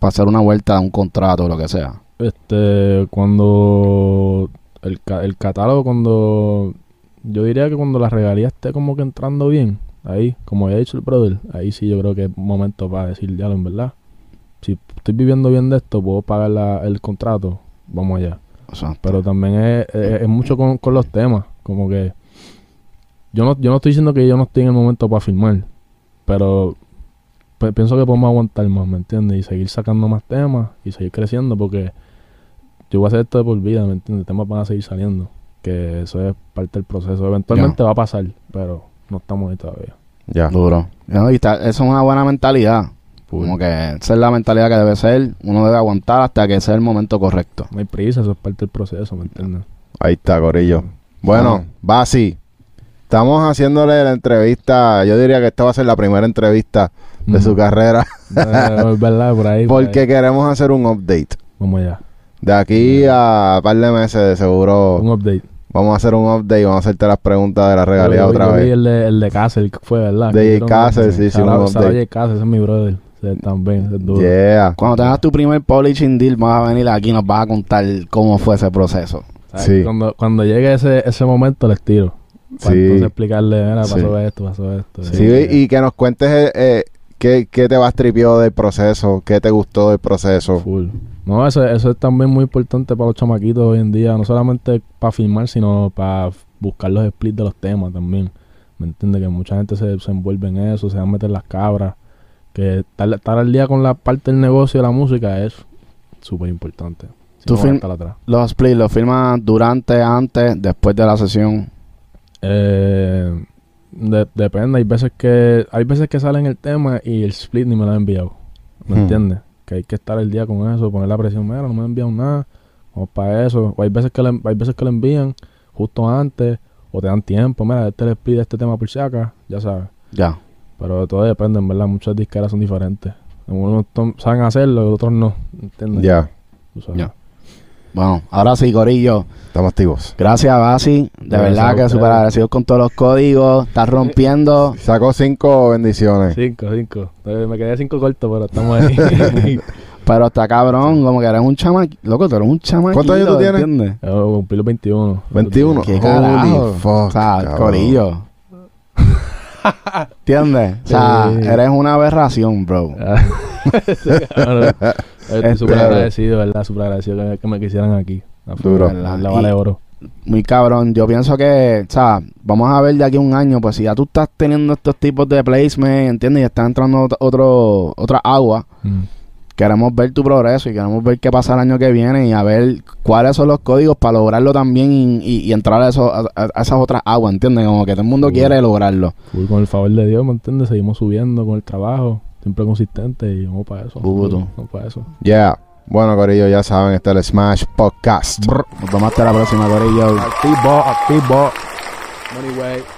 hacer una vuelta a un contrato o lo que sea?
Este, cuando. El, el catálogo, cuando. Yo diría que cuando la regalía esté como que entrando bien. Ahí, como había dicho el brother, ahí sí yo creo que es momento para decir, ya en verdad. Si estoy viviendo bien de esto, puedo pagar la- el contrato, vamos allá. Pero también es, es- es mucho con, con los temas. Como que. Yo no, yo no estoy diciendo que yo no estoy en el momento para filmar. Pero. pues, pienso que podemos aguantar más, ¿me entiendes? Y seguir sacando más temas y seguir creciendo porque. Yo voy a hacer esto de por vida, ¿me entiendes? Temas van a seguir saliendo. Que eso es parte del proceso. Eventualmente va a pasar, pero no estamos ahí todavía.
Ya.
duro. No, y está- eso es una buena mentalidad. Como que esa es la mentalidad que debe ser. Uno debe aguantar hasta que sea el momento correcto.
No hay prisa, eso es parte del proceso, ¿me entiendes?
Ahí está, Corillo. Bueno, va así. Estamos haciéndole la entrevista. Yo diría que esta va a ser la primera entrevista de su carrera.
Eh, es verdad, por ahí. por
Porque
ahí.
queremos hacer un update.
Vamos allá.
De aquí a un par de meses, de seguro,
Un update.
vamos a hacer un update y vamos a hacerte las preguntas de la regalía
Yo-
otra vez.
el de, el de fue, ¿verdad?
De Castle, sí, sí, un update.
Castle, ese es mi brother. Ese es duro.
Yeah.
Cuando tengas tu primer publishing deal, vas a venir aquí y nos vas a contar cómo fue ese proceso.
Sí.
Cuando, cuando llegue ese, ese momento, les tiro. Para
Sí.
entonces explicarle, mira, pasó
Sí.
esto, pasó esto.
Sí, y que nos cuentes eh, eh, qué, qué te vas tripió del proceso, qué te gustó del proceso.
Full. No, eso, eso es también muy importante para los chamaquitos hoy en día. No solamente para filmar, sino para buscar los splits de los temas también. ¿Me entiendes? Que mucha gente se, se envuelve en eso, se van a meter las cabras. Que estar, estar al día con la parte del negocio de la música es súper importante. Si
Tú
no, atrás.
Los splits los filmas durante, antes, después de la sesión.
Eh, de- depende, hay veces que hay veces que salen el tema y el split ni me lo han enviado. ¿Me
Hmm.
entiendes? Que hay que estar el día con eso, poner la presión, mira, no me han enviado nada, vamos para eso. O hay veces que le, hay veces que lo envían justo antes, o te dan tiempo, mira, este le split de este tema por si acá, ya sabes.
Ya.
Pero todo depende, en verdad. Muchas disqueras son diferentes. Algunos saben hacerlo y otros no. ¿Entiendes?
Ya.
Ya. Bueno, ahora sí, Corillo.
estamos activos.
Gracias, Basi. De
Gracias
verdad que súper agradecidos con todos los códigos. Estás rompiendo.
Sacó cinco bendiciones.
Cinco, cinco. Eh, Me quedé cinco cortos, pero estamos ahí.
Pero está cabrón, como que eres un chamaquito. Loco, tú eres un chamaquito.
¿Cuántos años tú tienes?
¿Entiendes?
Yo cumplí los 21.
21.
¿Qué
Holy
carajo?
fuck,
o sea,
cabrón.
Corillo. ¿Entiendes? O sea,
Sí.
eres una aberración, bro.
Estoy
Este-
súper agradecido, ¿verdad? Súper agradecido que, me quisieran aquí.
Duro.
La, la vale oro.
Muy cabrón. Yo pienso que, o sea, vamos a ver de aquí a un año, pues si ya tú estás teniendo estos tipos de placement, ¿entiendes? Y está entrando ot- otro, otra agua.
Mm.
Queremos ver tu progreso y queremos ver qué pasa el año que viene y a ver cuáles son los códigos para lograrlo también y, y- y entrar a, eso, a, a esas otras aguas, ¿entiendes? Como que todo el mundo
Uy.
quiere lograrlo.
Full, con el favor de Dios, ¿me entiendes? Seguimos subiendo con el trabajo. Siempre consistente y vamos para eso.
Uy, tú.
Vamos para eso.
Yeah. Bueno, Corillo, ya saben, este es el Smash Podcast.
Nos vemos hasta la próxima, Corillo.
Activo, activo. Money way.